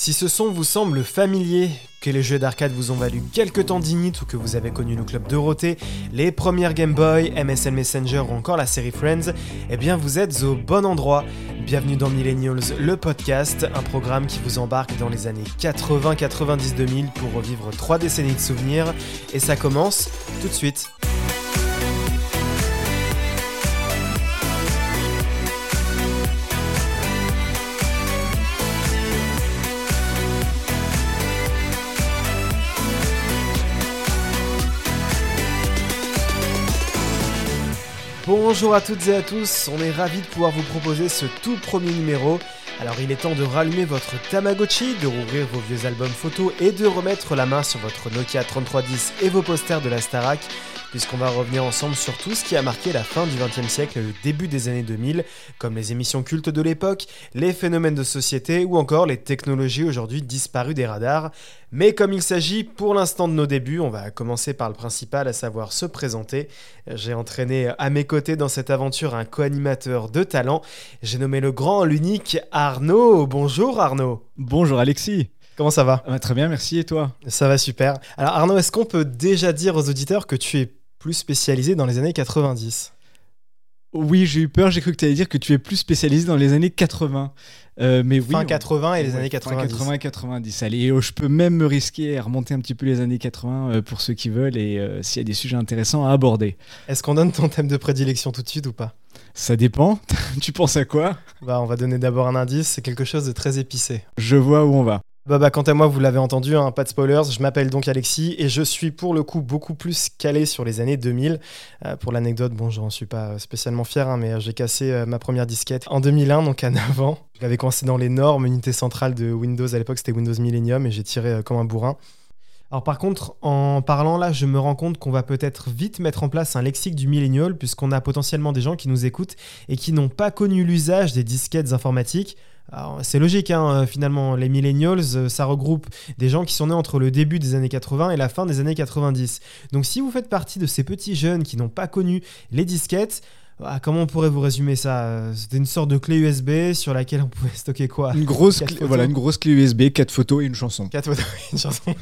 Si ce son vous semble familier, que les jeux d'arcade vous ont valu quelques temps d'init ou que vous avez connu le club Dorothée, les premières Game Boy, MSN Messenger ou encore la série Friends, eh bien vous êtes au bon endroit. Bienvenue dans Millennials, le podcast, un programme qui vous embarque dans les années 80, 90, 2000 pour revivre trois décennies de souvenirs. Et ça commence tout de suite. Bonjour à toutes et à tous, on est ravis de pouvoir vous proposer ce tout premier numéro. Alors il est temps de rallumer votre Tamagotchi, de rouvrir vos vieux albums photos et de remettre la main sur votre Nokia 3310 et vos posters de la Starac puisqu'on va revenir ensemble sur tout ce qui a marqué la fin du XXe siècle et le début des années 2000, comme les émissions cultes de l'époque, les phénomènes de société ou encore les technologies aujourd'hui disparues des radars. Mais comme il s'agit pour l'instant de nos débuts, on va commencer par le principal, à savoir se présenter. J'ai entraîné à mes côtés dans cette aventure un co-animateur de talent. J'ai nommé le grand, l'unique Arnaud. Bonjour Arnaud. Bonjour Alexis. Comment ça va? Très bien, merci. Et toi? Ça va super. Alors Arnaud, est-ce qu'on peut déjà dire aux auditeurs que tu es plus spécialisé dans les années 90. Oui, j'ai eu peur, j'ai cru que tu allais dire que tu es plus spécialisé dans les années 80. Euh, mais fin 80 et les années 90. 80 et 90. Allez, oh, je peux même me risquer à remonter un petit peu les années 80 euh, pour ceux qui veulent et euh, s'il y a des sujets intéressants à aborder. Est-ce qu'on donne ton thème de prédilection tout de suite ou pas? Ça dépend. tu penses à quoi? Bah, on va donner d'abord un indice, c'est quelque chose de très épicé. Je vois où on va. Bah, bah, quant à moi, vous l'avez entendu, hein, pas de spoilers, je m'appelle donc Alexis et je suis pour le coup beaucoup plus calé sur les années 2000. Euh, pour l'anecdote, bon, j'en suis pas spécialement fier, hein, mais euh, j'ai cassé euh, ma première disquette en 2001, donc à 9 ans. J'avais commencé dans l'énorme unité centrale de Windows, à l'époque c'était Windows Millennium et j'ai tiré comme un bourrin. Alors par contre, en parlant là, je me rends compte qu'on va peut-être vite mettre en place un lexique du millénial, puisqu'on a potentiellement des gens qui nous écoutent et qui n'ont pas connu l'usage des disquettes informatiques. C'est logique, hein, euh, finalement, les millennials, euh, ça regroupe des gens qui sont nés entre le début des années 80 et la fin des années 90. Donc si vous faites partie de ces petits jeunes qui n'ont pas connu les disquettes, ah, comment on pourrait vous résumer ça C'était une sorte de clé USB sur laquelle on pouvait stocker quoi Une grosse, clé, voilà, une grosse clé USB, 4 photos et une chanson. 4 photos et une chanson.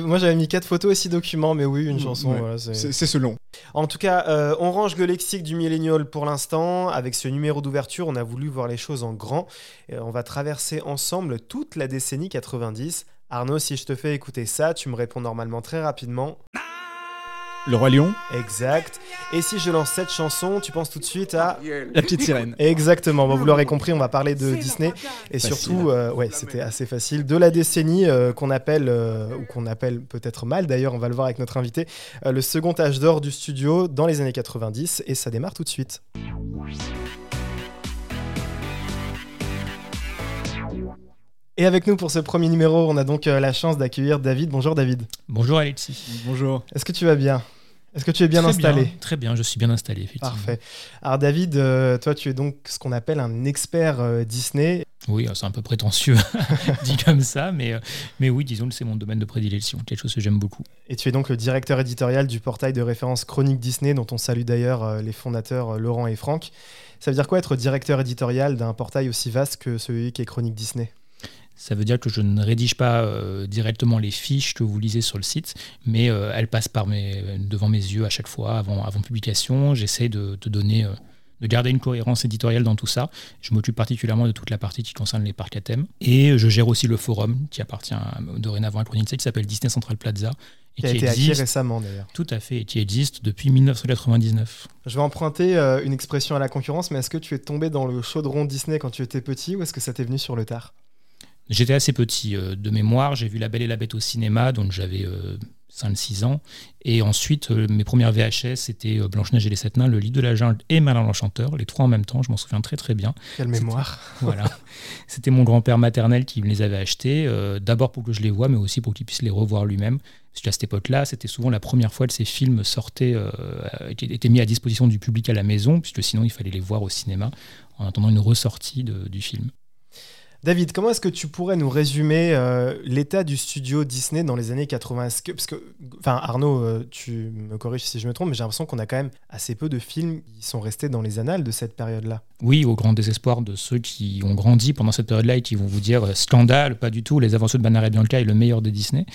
Moi j'avais mis 4 photos et 6 documents, mais oui, une chanson. c'est selon. En tout cas, euh, on range le lexique du millénial pour l'instant. Avec ce numéro d'ouverture, on a voulu voir les choses en grand. Et on va traverser ensemble toute la décennie 90. Arnaud, si je te fais écouter ça, tu me réponds normalement très rapidement. Le Roi Lion. Exact. Et si je lance cette chanson, tu penses tout de suite à La petite sirène. Exactement. vous l'aurez compris, on va parler de Disney et surtout, euh, ouais, c'était assez facile, de la décennie euh, qu'on appelle euh, ou qu'on appelle peut-être mal d'ailleurs, on va le voir avec notre invité, le second âge d'or du studio dans les années 90 et ça démarre tout de suite. Et avec nous pour ce premier numéro, on a donc la chance d'accueillir David. Bonjour David. Bonjour Alexis. Bonjour. Est-ce que tu vas bien? Est-ce que tu es bien installé? Très bien, je suis bien installé, effectivement. Parfait. Alors David, euh, toi tu es donc ce qu'on appelle un expert euh, Disney. Oui, c'est un peu prétentieux dit comme ça, mais, euh, mais oui, disons que c'est mon domaine de prédilection, quelque chose que j'aime beaucoup. Et tu es donc le directeur éditorial du portail de référence Chronique Disney, dont on salue d'ailleurs les fondateurs Laurent et Franck. Ça veut dire quoi être directeur éditorial d'un portail aussi vaste que celui qui est Chronique Disney? Ça veut dire que je ne rédige pas euh, directement les fiches que vous lisez sur le site, mais euh, elles passent par mes, devant mes yeux à chaque fois, avant, avant publication. J'essaie de, donner, euh, de garder une cohérence éditoriale dans tout ça. Je m'occupe particulièrement de toute la partie qui concerne les parcs à thème. Et je gère aussi le forum qui appartient dorénavant à Chronique qui s'appelle Disney Central Plaza. Et qui, a été acquis récemment d'ailleurs. Tout à fait, et qui existe depuis 1999. Je vais emprunter une expression à la concurrence, mais est-ce que tu es tombé dans le chaudron Disney quand tu étais petit ou est-ce que ça t'est venu sur le tard? J'étais assez petit euh, de mémoire, j'ai vu La Belle et la Bête au cinéma, donc j'avais 5-6 euh, ans. Et ensuite, euh, mes premières VHS, c'était Blanche-Neige et les Sept Nains, Le Lit de la Jungle et Malin l'Enchanteur, les trois en même temps, je m'en souviens très très bien. Quelle mémoire Voilà. C'était mon grand-père maternel qui me les avait achetés, d'abord pour que je les voie, mais aussi pour qu'il puisse les revoir lui-même. Parce qu'à cette époque-là, c'était souvent la première fois que ces films sortaient, étaient mis à disposition du public à la maison, puisque sinon il fallait les voir au cinéma en attendant une ressortie du film. David, comment est-ce que tu pourrais nous résumer euh, l'état du studio Disney dans les années 80 que, Parce que, enfin, Arnaud, euh, tu me corriges si je me trompe, mais j'ai l'impression qu'on a quand même assez peu de films qui sont restés dans les annales de cette période-là. Oui, au grand désespoir de ceux qui ont grandi pendant cette période-là et qui vont vous dire euh, scandale, pas du tout, Les Aventures de Banner et Bianca est le meilleur de Disney.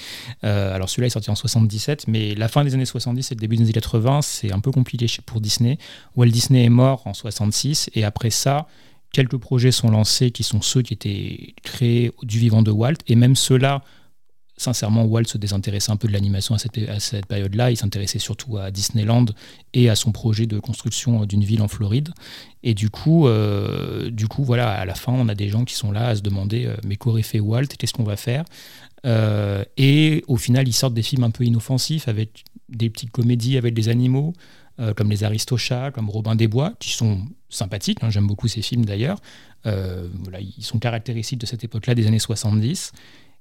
alors celui-là est sorti en 77, mais la fin des années 70 et le début des années 80, c'est un peu compliqué pour Disney. Walt Disney est mort en 66 et après ça, quelques projets sont lancés qui sont ceux qui étaient créés du vivant de Walt, et même ceux-là, sincèrement, Walt se désintéressait un peu de l'animation à cette, période-là. Il s'intéressait surtout à Disneyland et à son projet de construction d'une ville en Floride. Et du coup, euh, du coup, voilà, à la fin, on a des gens qui sont là à se demander euh, mais qu'aurait fait Walt? Qu'est-ce qu'on va faire? Euh, Et au final, ils sortent des films un peu inoffensifs avec des petites comédies avec des animaux. Euh, comme les Aristochats, comme Robin des Bois, qui sont sympathiques. Hein, j'aime beaucoup ces films d'ailleurs. Euh, voilà, ils sont caractéristiques de cette époque-là, des années 70.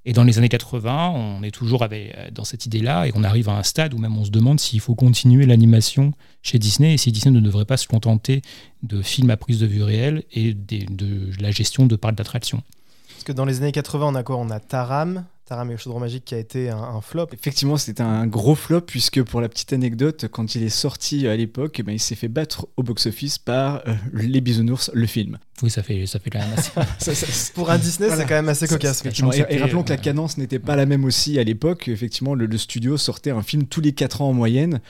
Et dans les années 80, on est toujours euh, dans cette idée-là et on arrive à un stade où même on se demande s'il faut continuer l'animation chez Disney et si Disney ne devrait pas se contenter de films à prise de vue réelle et de, la gestion de parcs d'attraction. Parce que dans les années 80, on a quoi? On a Taram, Taram et le chaudron magique qui a été un, flop. Effectivement, c'était un gros flop puisque pour la petite anecdote, quand il est sorti à l'époque, ben, il s'est fait battre au box-office par euh, Les Bisounours, le film. Oui, ça fait, ça fait quand même assez. pour un Disney, c'est quand même assez cocasse. Et, rappelons que la cadence n'était pas la même aussi à l'époque. Effectivement, le, studio sortait un film tous les 4 ans en moyenne.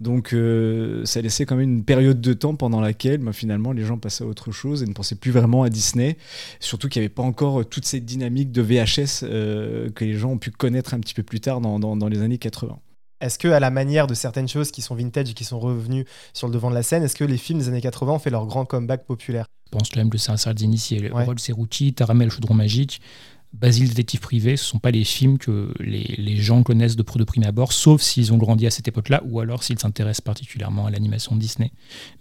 Donc, euh, ça laissait quand même une période de temps pendant laquelle, ben, finalement, les gens passaient à autre chose et ne pensaient plus vraiment à Disney. Surtout qu'il n'y avait pas encore toute cette dynamique de VHS euh, que les gens ont pu connaître un petit peu plus tard dans, dans les années 80. Est-ce que, à la manière de certaines choses qui sont vintage et qui sont revenues sur le devant de la scène, est-ce que les films des années 80 ont fait leur grand comeback populaire? Je pense quand même que c'est un certain initié. Ouais. Rod Cerruti, Taramel Chaudron Magique, Basile détective privé, ce ne sont pas les films que les, gens connaissent de, de prime abord, sauf s'ils ont grandi à cette époque-là, ou alors s'ils s'intéressent particulièrement à l'animation Disney.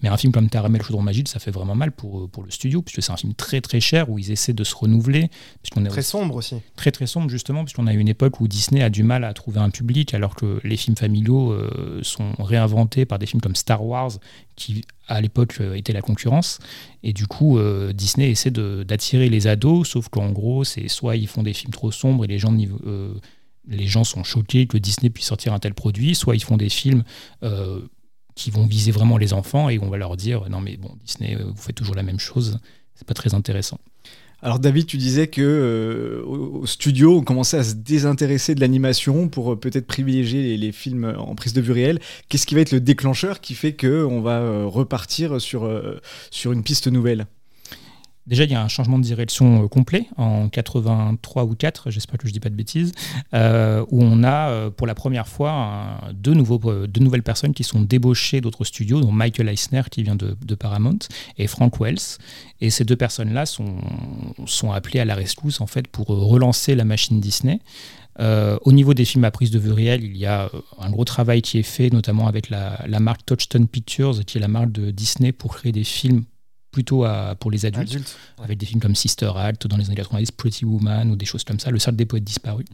Mais un film comme Taramel Chaudron Magique, ça fait vraiment mal pour, pour le studio, puisque c'est un film très très cher, où ils essaient de se renouveler. Puisqu'on est très sombre aussi. Très très sombre, justement, puisqu'on a une époque où Disney a du mal à trouver un public, alors que les films familiaux euh, sont réinventés par des films comme Star Wars, qui à l'époque euh, était la concurrence. Et du coup, euh, Disney essaie d'attirer les ados, sauf qu'en gros, c'est soit ils font des films trop sombres et les gens, euh, les gens sont choqués que Disney puisse sortir un tel produit, soit ils font des films qui vont viser vraiment les enfants et on va leur dire non mais bon, Disney, vous faites toujours la même chose, c'est pas très intéressant. Alors David, tu disais que euh, au studio, on commençait à se désintéresser de l'animation pour euh, peut-être privilégier les, films en prise de vue réelle. Qu'est-ce qui va être le déclencheur qui fait que on va euh, repartir sur, sur une piste nouvelle? Déjà, il y a un changement de direction complet en 83 ou 4, j'espère que je ne dis pas de bêtises, où on a pour la première fois deux, nouvelles personnes qui sont débauchées d'autres studios, dont Michael Eisner qui vient de, Paramount et Frank Wells. Et ces deux personnes-là sont, appelées à la rescousse en fait pour relancer la machine Disney. Euh, au niveau des films à prise de vue réelle, il y a euh, un gros travail qui est fait, notamment avec la, marque Touchstone Pictures, qui est la marque de Disney pour créer des films plutôt à, pour les adultes, avec des films comme Sister Act dans les années 90, Pretty Woman ou des choses comme ça, Le Cercle des poètes disparus.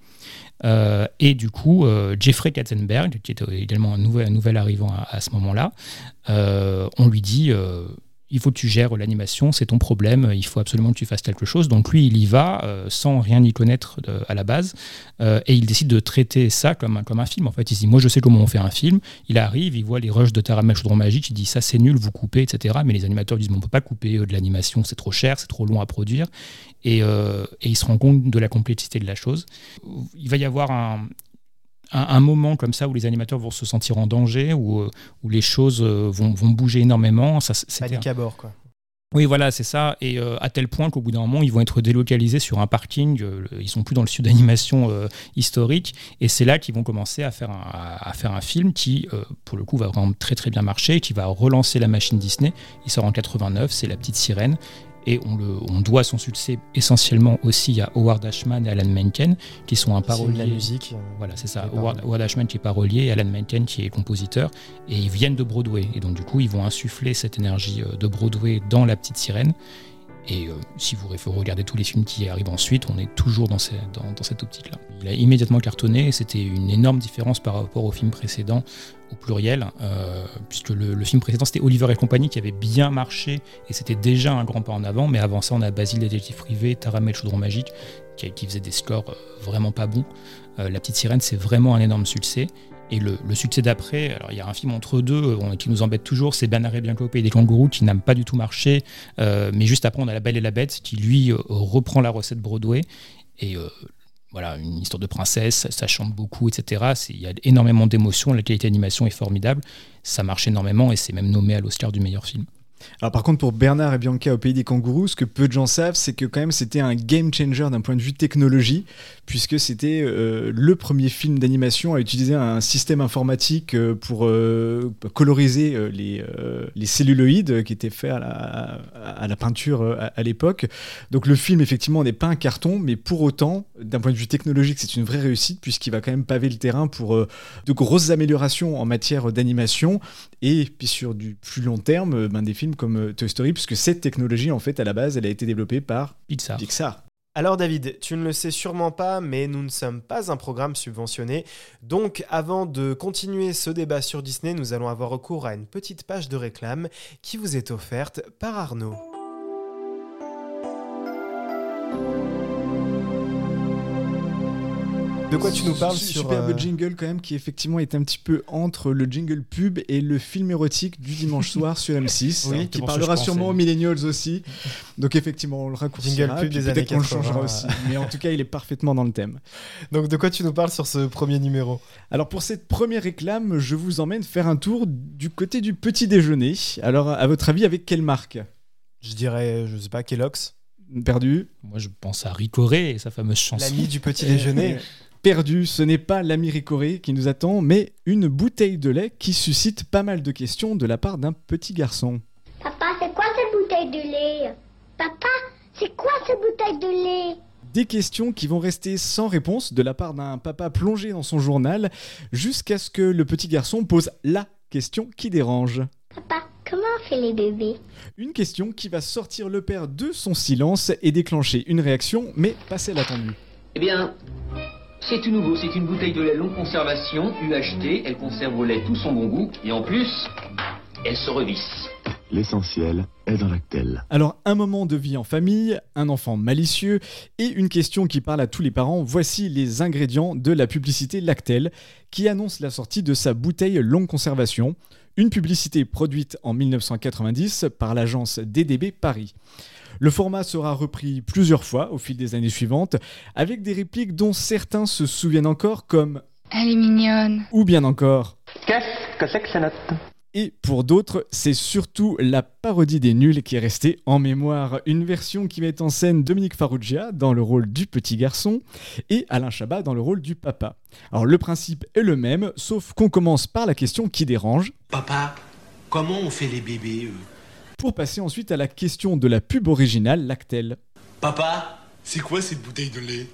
Euh, et du coup, Jeffrey Katzenberg, qui était également un nouvel, nouvel arrivant à, à ce moment-là, on lui dit il faut que tu gères l'animation, c'est ton problème, il faut absolument que tu fasses quelque chose. Donc lui, il y va euh, sans rien y connaître euh, à la base, euh, et il décide de traiter ça comme un, comme un film. En fait, il dit, moi je sais comment on fait un film. Il arrive, il voit les rushs de Taramel Chaudron Magique, il dit, ça c'est nul, vous coupez, etc. Mais les animateurs disent, on ne peut pas couper de l'animation, c'est trop cher, c'est trop long à produire. Et, et, il se rend compte de la complexité de la chose. Il va y avoir un, un, moment comme ça où les animateurs vont se sentir en danger, où, euh, où les choses euh, vont, vont bouger énormément. Ça, Panique à bord, quoi. Oui, voilà, c'est ça. Et euh, à tel point qu'au bout d'un moment, ils vont être délocalisés sur un parking. ils sont plus dans le sud d'animation historique. Et c'est là qu'ils vont commencer à faire un, à, faire un film qui, pour le coup, va vraiment très très bien marcher, qui va relancer la machine Disney. Il sort en 89, c'est La Petite Sirène. Et on, le, on, doit son succès essentiellement aussi à Howard Ashman et Alan Menken, qui sont un parolier. la musique. Euh, voilà, c'est ça. Howard, Ashman qui est parolier et Alan Menken qui est compositeur. Et ils viennent de Broadway. Et donc, du coup, ils vont insuffler cette énergie euh, de Broadway dans La Petite Sirène. Et euh, si vous regardez tous les films qui arrivent ensuite, on est toujours dans, dans, cette optique-là. Il a immédiatement cartonné c'était une énorme différence par rapport au film précédent, au pluriel, euh, puisque le, film précédent c'était Oliver et compagnie qui avait bien marché et c'était déjà un grand pas en avant, mais avant ça on a Basile détective privé, Taramel Chaudron Magique qui, faisait des scores vraiment pas bons. La petite sirène c'est vraiment un énorme succès et le, succès d'après, alors il y a un film entre deux euh, qui nous embête toujours, c'est Bernard et Bianco et des kangourous qui n'a pas du tout marché. Euh, mais juste après, on a La Belle et la Bête qui lui euh, reprend la recette Broadway. Et voilà, une histoire de princesse, ça chante beaucoup, etc. Il y a énormément d'émotions, la qualité d'animation est formidable, ça marche énormément et c'est même nommé à l'Oscar du meilleur film. Alors par contre pour Bernard et Bianca au pays des kangourous, ce que peu de gens savent, c'est que quand même c'était un game changer d'un point de vue technologie, puisque c'était euh, le premier film d'animation à utiliser un système informatique euh, pour euh, coloriser les, les, celluloïdes qui étaient faits à la, à la peinture à, l'époque. Donc le film effectivement n'est pas un carton, mais pour autant, d'un point de vue technologique, c'est une vraie réussite, puisqu'il va quand même paver le terrain pour de grosses améliorations en matière d'animation, et puis sur du plus long terme, ben, des films comme euh, Toy Story, puisque cette technologie, en fait, à la base, elle a été développée par Pixar. Pixar. Alors David, tu ne le sais sûrement pas, mais nous ne sommes pas un programme subventionné. Donc avant de continuer ce débat sur Disney, nous allons avoir recours à une petite page de réclame qui vous est offerte par Arnaud. De quoi tu nous parles sur superbe euh, jingle quand même qui effectivement est un petit peu entre le jingle pub et le film érotique du dimanche soir sur M6 oui, qui parlera sûrement aux millennials aussi. Donc effectivement on le raccourcira pub des années 80. changera aussi. Mais en tout cas il est parfaitement dans le thème. Donc de quoi tu nous parles sur ce premier numéro? Alors pour cette première réclame, je vous emmène faire un tour du côté du petit déjeuner. Alors à votre avis avec quelle marque? Je dirais je sais pas Kellogg's perdu. Moi, je pense à Ricoré et sa fameuse chanson. L'ami du petit déjeuner. perdu, ce n'est pas l'ami Ricoré qui nous attend, mais une bouteille de lait qui suscite pas mal de questions de la part d'un petit garçon. Papa, c'est quoi cette bouteille de lait? Papa, c'est quoi cette bouteille de lait? Des questions qui vont rester sans réponse de la part d'un papa plongé dans son journal jusqu'à ce que le petit garçon pose la question qui dérange. Papa, comment on fait les bébés? Une question qui va sortir le père de son silence et déclencher une réaction, mais pas celle attendue. Eh bien, c'est tout nouveau, c'est une bouteille de lait longue conservation, UHT, elle conserve au lait tout son bon goût, et en plus, elle se revisse. L'essentiel est dans Lactel. Alors, un moment de vie en famille, un enfant malicieux et une question qui parle à tous les parents. Voici les ingrédients de la publicité Lactel qui annonce la sortie de sa bouteille longue conservation. Une publicité produite en 1990 par l'agence DDB Paris. Le format sera repris plusieurs fois au fil des années suivantes, avec des répliques dont certains se souviennent encore comme Elle est mignonne. Ou bien encore Qu'est-ce que c'est que ça note et pour d'autres, c'est surtout la parodie des nuls qui est restée en mémoire. Une version qui met en scène Dominique Farrugia dans le rôle du petit garçon et Alain Chabat dans le rôle du papa. Alors le principe est le même, sauf qu'on commence par la question qui dérange. Papa, comment on fait les bébés eux? Pour passer ensuite à la question de la pub originale, Lactel. Papa, c'est quoi cette bouteille de lait?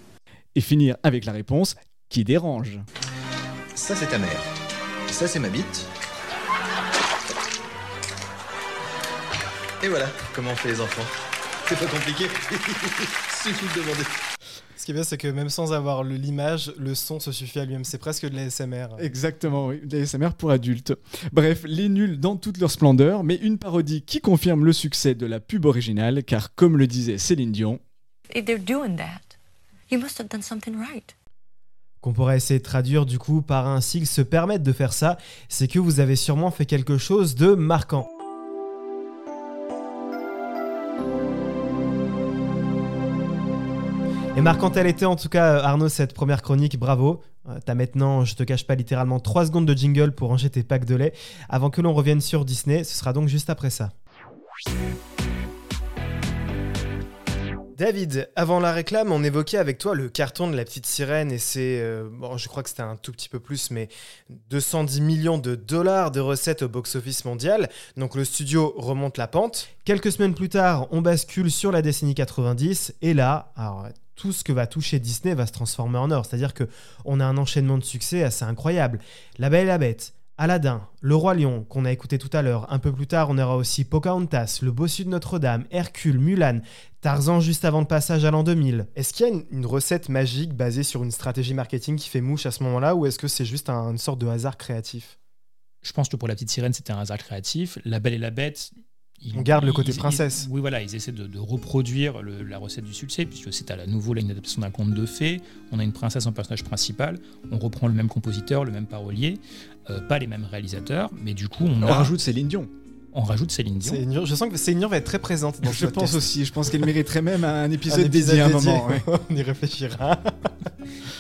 Et finir avec la réponse qui dérange. Ça c'est ta mère. Ça c'est ma bite. Et voilà comment on fait les enfants. C'est pas compliqué. Suffit de demander. Ce qui est bien, c'est que même sans avoir l'image, le son se suffit à lui-même. C'est presque de l'ASMR. Exactement, oui. De l'ASMR pour adultes. Bref, les nuls dans toute leur splendeur, mais une parodie qui confirme le succès de la pub originale, car comme le disait Céline Dion, qu'on pourrait essayer de traduire du coup par un s'ils se permettent de faire ça, c'est que vous avez sûrement fait quelque chose de marquant. Et marquant elle était en tout cas, Arnaud, cette première chronique, bravo. Euh, t'as maintenant, je te cache pas littéralement 3 secondes de jingle pour ranger tes packs de lait. Avant que l'on revienne sur Disney, ce sera donc juste après ça. David, avant la réclame, on évoquait avec toi le carton de la petite sirène et c'est, euh, bon, je crois que c'était un tout petit peu plus, mais 210 millions de dollars de recettes au box-office mondial. Donc le studio remonte la pente. Quelques semaines plus tard, on bascule sur la décennie 90 et là, alors tout ce que va toucher Disney va se transformer en or. C'est-à-dire que on a un enchaînement de succès assez incroyable. La Belle et la Bête, Aladdin, Le Roi Lion, qu'on a écouté tout à l'heure. Un peu plus tard, on aura aussi Pocahontas, Le Bossu de Notre-Dame, Hercule, Mulan, Tarzan juste avant le passage à l'an 2000. Est-ce qu'il y a une, une recette magique basée sur une stratégie marketing qui fait mouche à ce moment-là ou est-ce que c'est juste un- une sorte de hasard créatif? Je pense que pour la petite sirène, c'était un hasard créatif. La Belle et la Bête. Ils- On garde le côté ils- princesse. ils- oui, voilà, ils essaient de, de reproduire le- la recette du succès, puisque c'est à la nouveau là, une adaptation d'un conte de fées. On a une princesse en personnage principal. On reprend le même compositeur, le même parolier, euh, pas les mêmes réalisateurs, mais du coup, on, On a- rajoute Céline Dion. On rajoute Céline Dion. Céline Dion- Je sens que Céline Dion va être très présente dans ce Je pense aussi. Je pense qu'elle mériterait même un Un épisode, dédié à un dédié. moment. ouais. on y réfléchira.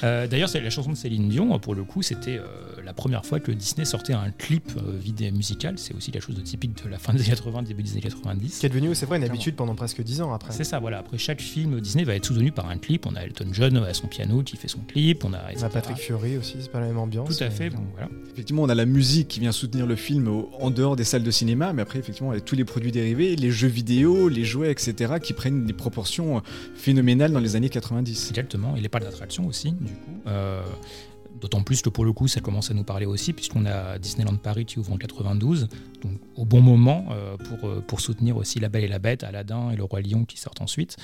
Euh, D'ailleurs, c'est la chanson de Céline Dion, pour le coup, c'était euh, la première fois que Disney sortait un clip euh, vidéo musical. C'est aussi la chose de typique de la fin des années 80, début des années 90. qui est devenu, c'est vrai, une Clairement. habitude pendant presque 10 ans après. C'est ça, voilà. Après chaque film, Disney va être soutenu par un clip. On a Elton John à son piano qui fait son clip. On a, On etc. a Patrick Fury aussi, c'est pas la même ambiance. Tout à mais- fait. Voilà. Effectivement, on a la musique qui vient soutenir le film au- en dehors des salles de cinéma, mais après, effectivement, il y a tous les produits dérivés, les jeux vidéo, les jouets, etc., qui prennent des proportions euh, phénoménales dans les années 90. Exactement. Et les parcs d'attraction aussi, du coup. Euh, D'autant plus que pour le coup, ça commence à nous parler aussi, puisqu'on a Disneyland Paris qui ouvre en 92, donc au bon moment euh, pour, euh, pour soutenir aussi La Belle et la Bête, Aladdin et Le Roi Lion qui sortent ensuite.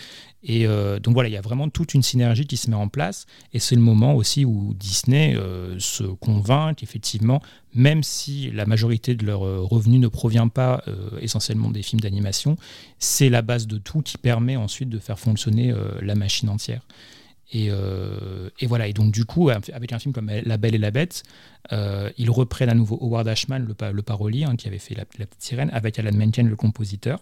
Et euh, donc voilà, il y a vraiment toute une synergie qui se met en place, et c'est le moment aussi où Disney se convainc qu'effectivement, même si la majorité de leurs revenus ne provient pas essentiellement des films d'animation, c'est la base de tout qui permet ensuite de faire fonctionner la machine entière. Et, euh, et voilà, et donc du coup, avec un film comme La Belle et la Bête, euh, ils reprennent à nouveau Howard Ashman, le parolier, hein, qui avait fait la, la Petite Sirène, avec Alan Menken, le compositeur.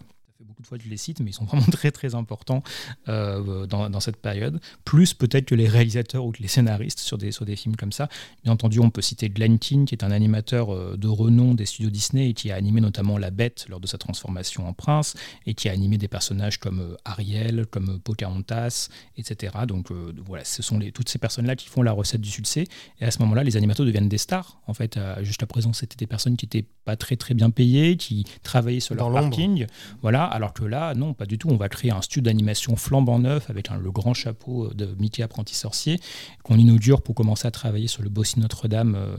Beaucoup de fois je les cite, mais ils sont vraiment très très importants euh, dans, dans cette période. Plus peut-être que les réalisateurs ou que les scénaristes sur des, sur des films comme ça. Bien entendu, on peut citer Glenn Keane, qui est un animateur euh, de renom des studios Disney et qui a animé notamment La Bête lors de sa transformation en prince et qui a animé des personnages comme euh, Ariel, comme Pocahontas, etc. Donc euh, voilà, ce sont les, toutes ces personnes-là qui font la recette du succès. Et à ce moment-là, les animateurs deviennent des stars. En fait, euh, jusqu'à présent, c'était des personnes qui n'étaient pas très très bien payées, qui travaillaient sur leur parking. Voilà, alors que là, non, pas du tout. On va créer un studio d'animation flambant neuf avec un- le grand chapeau euh, de Mickey apprenti sorcier qu'on inaugure pour commencer à travailler sur le Bossie Notre-Dame, euh,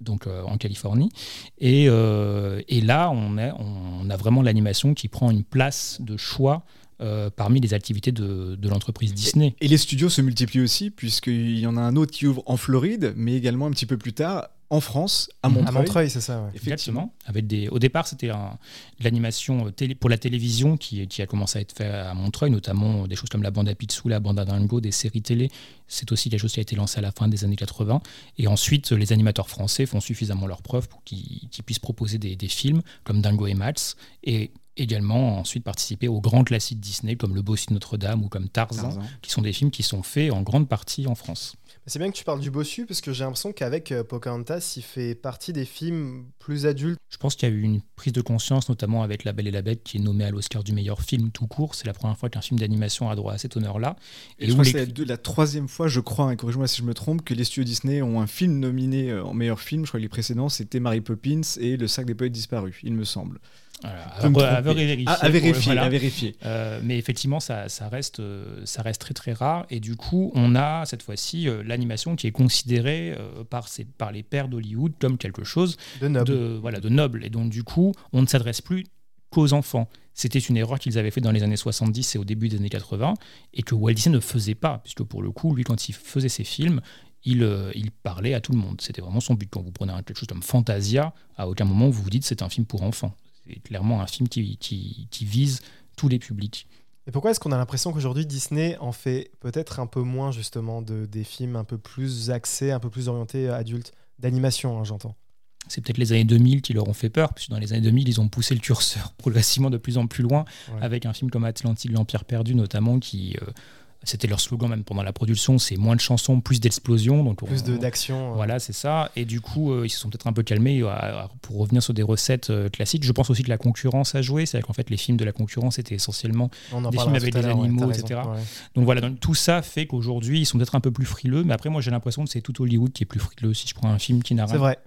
donc euh, en Californie. Et, et là, on a, on a vraiment l'animation qui prend une place de choix euh, parmi les activités de, de l'entreprise Disney. Et les studios se multiplient aussi, puisqu'il y en a un autre qui ouvre en Floride, mais également un petit peu plus tard en France, à. Montreuil. À Montreuil, c'est ça, ouais. Effectivement. Avec des, au départ, c'était un- de l'animation euh, télé, pour la télévision qui, qui a commencé à être fait à Montreuil, notamment des choses comme la bande à Picsou, la bande à Dingo, des séries télé. C'est aussi quelque chose qui a été lancé à la fin des années 80. Et ensuite, les animateurs français font suffisamment leurs preuves pour qu'ils puissent proposer des, des films comme Dingo et Max et également ensuite participer aux grands classiques Disney comme Le Bossu de Notre-Dame ou comme Tarzan, Tarzan. qui sont des films qui sont faits en grande partie en France. C'est bien que tu parles du bossu parce que j'ai l'impression qu'avec euh, Pocahontas, il fait partie des films plus adultes. Je pense qu'il y a eu une prise de conscience, notamment avec La Belle et la Bête, qui est nommée à l'Oscar du meilleur film tout court. C'est la première fois qu'un film d'animation a droit à cet honneur-là. Et je où crois que c'est la, troisième fois, je crois, et corrige-moi si je me trompe, que les studios Disney ont un film nominé euh, en meilleur film. Je crois que les précédents, c'était Mary Poppins et Le sac des poètes disparus, il me semble. Voilà, à- vérifier, À- à pour- vérifier, voilà. à vérifier. Euh, mais effectivement, ça, ça reste, euh, ça reste très très rare. Et du coup, on a cette fois-ci euh, l'animation qui est considérée euh, par, les pères d'Hollywood comme quelque chose De noble. de, voilà, de noble. Et donc, du coup, on ne s'adresse plus qu'aux enfants. C'était une erreur qu'ils avaient fait dans les années 70 et au début des années 80, et que Walt Disney ne faisait pas, puisque pour le coup, lui, quand il faisait ses films, il, euh, il parlait à tout le monde. C'était vraiment son but. Quand vous prenez quelque chose comme Fantasia, à aucun moment vous vous dites c'est un film pour enfants. C'est clairement un film qui, qui, qui vise tous les publics. Et pourquoi est-ce qu'on a l'impression qu'aujourd'hui Disney en fait peut-être un peu moins justement de, des films un peu plus axés, un peu plus orientés adultes D'animation, hein, j'entends? C'est peut-être les années 2000 qui leur ont fait peur, puisque dans les années 2000, ils ont poussé le curseur progressivement de plus en plus loin, Ouais. avec un film comme Atlantique, l'Empire perdu notamment, qui... euh, c'était leur slogan même pendant la production, c'est moins de chansons, plus d'explosions. Donc Plus d'action. euh. Voilà, c'est ça. Et du coup, euh, ils se sont peut-être un peu calmés euh, à- pour revenir sur des recettes euh, classiques. Je pense aussi que la concurrence a joué. C'est-à-dire qu'en fait, les films de la concurrence étaient essentiellement des films avec des ouais, animaux, etc. ouais. Donc voilà, donc tout ça fait qu'aujourd'hui, ils sont peut-être un peu plus frileux. Mais après, moi, j'ai l'impression que c'est tout Hollywood qui est plus frileux. Si je prends un film qui n'a C'est rien. vrai.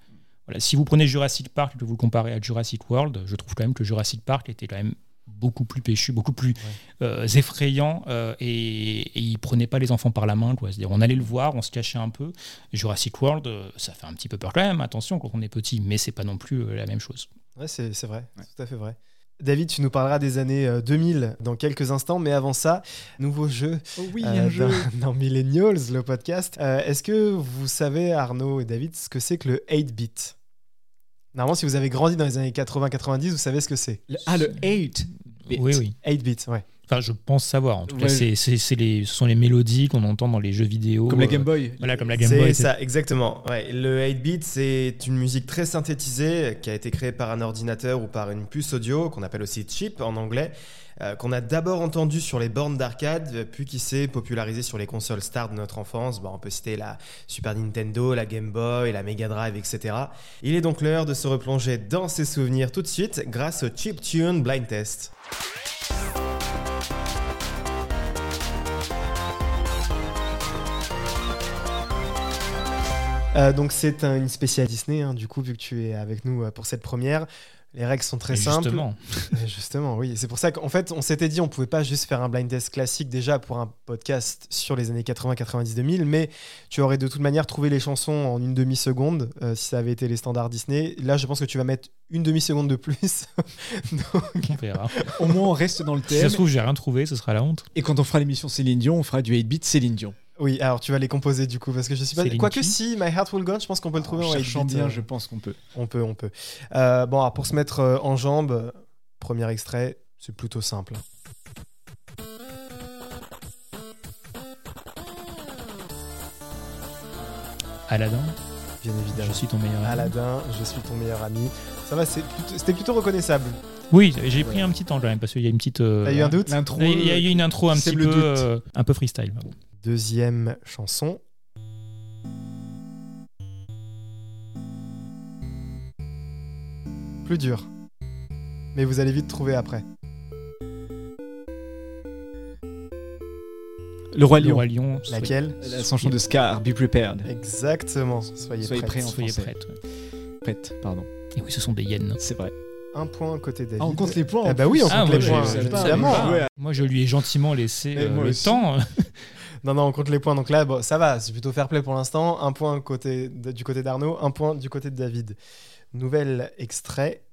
Voilà, si vous prenez Jurassic Park et que vous le comparez à Jurassic World, je trouve quand même que Jurassic Park était quand même beaucoup plus péchu, beaucoup plus euh, effrayant, euh, et, et il prenait pas les enfants par la main. quoi. C'est-à-dire, on allait le voir, on se cachait un peu. Jurassic World, euh, ça fait un petit peu peur quand même, attention, quand on est petit, mais c'est pas non plus euh, la même chose. Ouais, c'est c'est vrai, c'est tout à fait vrai. David, tu nous parleras des années euh, 2000 dans quelques instants, mais avant ça, nouveau jeu Oh oui, euh, un jeu. dans, dans Millennials, le podcast. Euh, Est-ce que vous savez, Arnaud et David, ce que c'est que le 8-bit Normalement, si vous avez grandi dans les années 80-90, vous savez ce que c'est. Le- ah, le 8 bit. Oui, oui. 8-bit, ouais. Enfin, je pense savoir. En tout cas, Ouais. c'est, c'est- c'est les, ce sont les mélodies qu'on entend dans les jeux vidéo. Comme la euh, Game Boy. Voilà, comme la Game C'est Boy. ça, exactement. Ouais, le 8-bit, c'est une musique très synthétisée qui a été créée par un ordinateur ou par une puce audio, qu'on appelle aussi chip en anglais, euh, qu'on a d'abord entendu sur les bornes d'arcade, puis qui s'est popularisé sur les consoles stars de notre enfance. Bon, on peut citer la Super Nintendo, la Game Boy, la Mega Drive, etc. Il est donc l'heure de se replonger dans ces souvenirs tout de suite grâce au Chip Tune Blind Test. Euh, donc c'est un- une spéciale Disney, hein, du coup, vu que tu es avec nous euh, pour cette première. Les règles sont très simples. Justement. Justement, oui. C'est pour ça qu'en fait, on s'était dit on pouvait pas juste faire un blind test classique déjà pour un podcast sur les années 80, 90, 2000, mais tu aurais de toute manière trouvé les chansons en une demi-seconde euh, si ça avait été les standards Disney. Là, je pense que tu vas mettre une demi-seconde de plus. Donc, On verra. Au moins, on reste dans le si ça thème. se trouve, j'ai rien trouvé, ce sera la honte. Et quand on fera l'émission Céline Dion, on fera du 8 bit Céline Dion. Oui, alors tu vas les composer du coup, parce que je suis pas. Quoique si, My Heart Will Go On, je pense qu'on peut le trouver En en cherchant 8-bit, bien, euh, je pense qu'on peut. On peut, on peut. Euh, bon, alors pour se mettre euh, en jambe, premier extrait, c'est plutôt simple. Aladdin, Bien évidemment. je suis ton meilleur ami. Aladdin, je suis ton meilleur ami. Ça va, plutôt- c'était plutôt reconnaissable. Oui, j'ai pris un petit temps quand même parce qu'il y a une petite. euh, T'as eu un doute L'intro. Il y a a une intro un petit peu, euh, un peu freestyle. Deuxième chanson. Plus dur. Mais vous allez vite trouver après. Le Roi Le Lion. roi lion. Laquelle La chanson de Scar, Be Prepared. Exactement. Soyez, Soyez prêts. en Soyez français. prêtes. ouais. Prête, pardon. Et oui, ce sont des hyènes. C'est vrai. Un point côté David. Ah, on compte les points. Ah bah oui, on Ah, compte moi, les points, évidemment. Moi, je lui ai gentiment laissé euh, le aussi. temps. Non, non, on compte les points. Donc là, bon, ça va, c'est plutôt fair play pour l'instant. Un point côté de- du côté d'Arnaud, un point du côté de David. Nouvel extrait.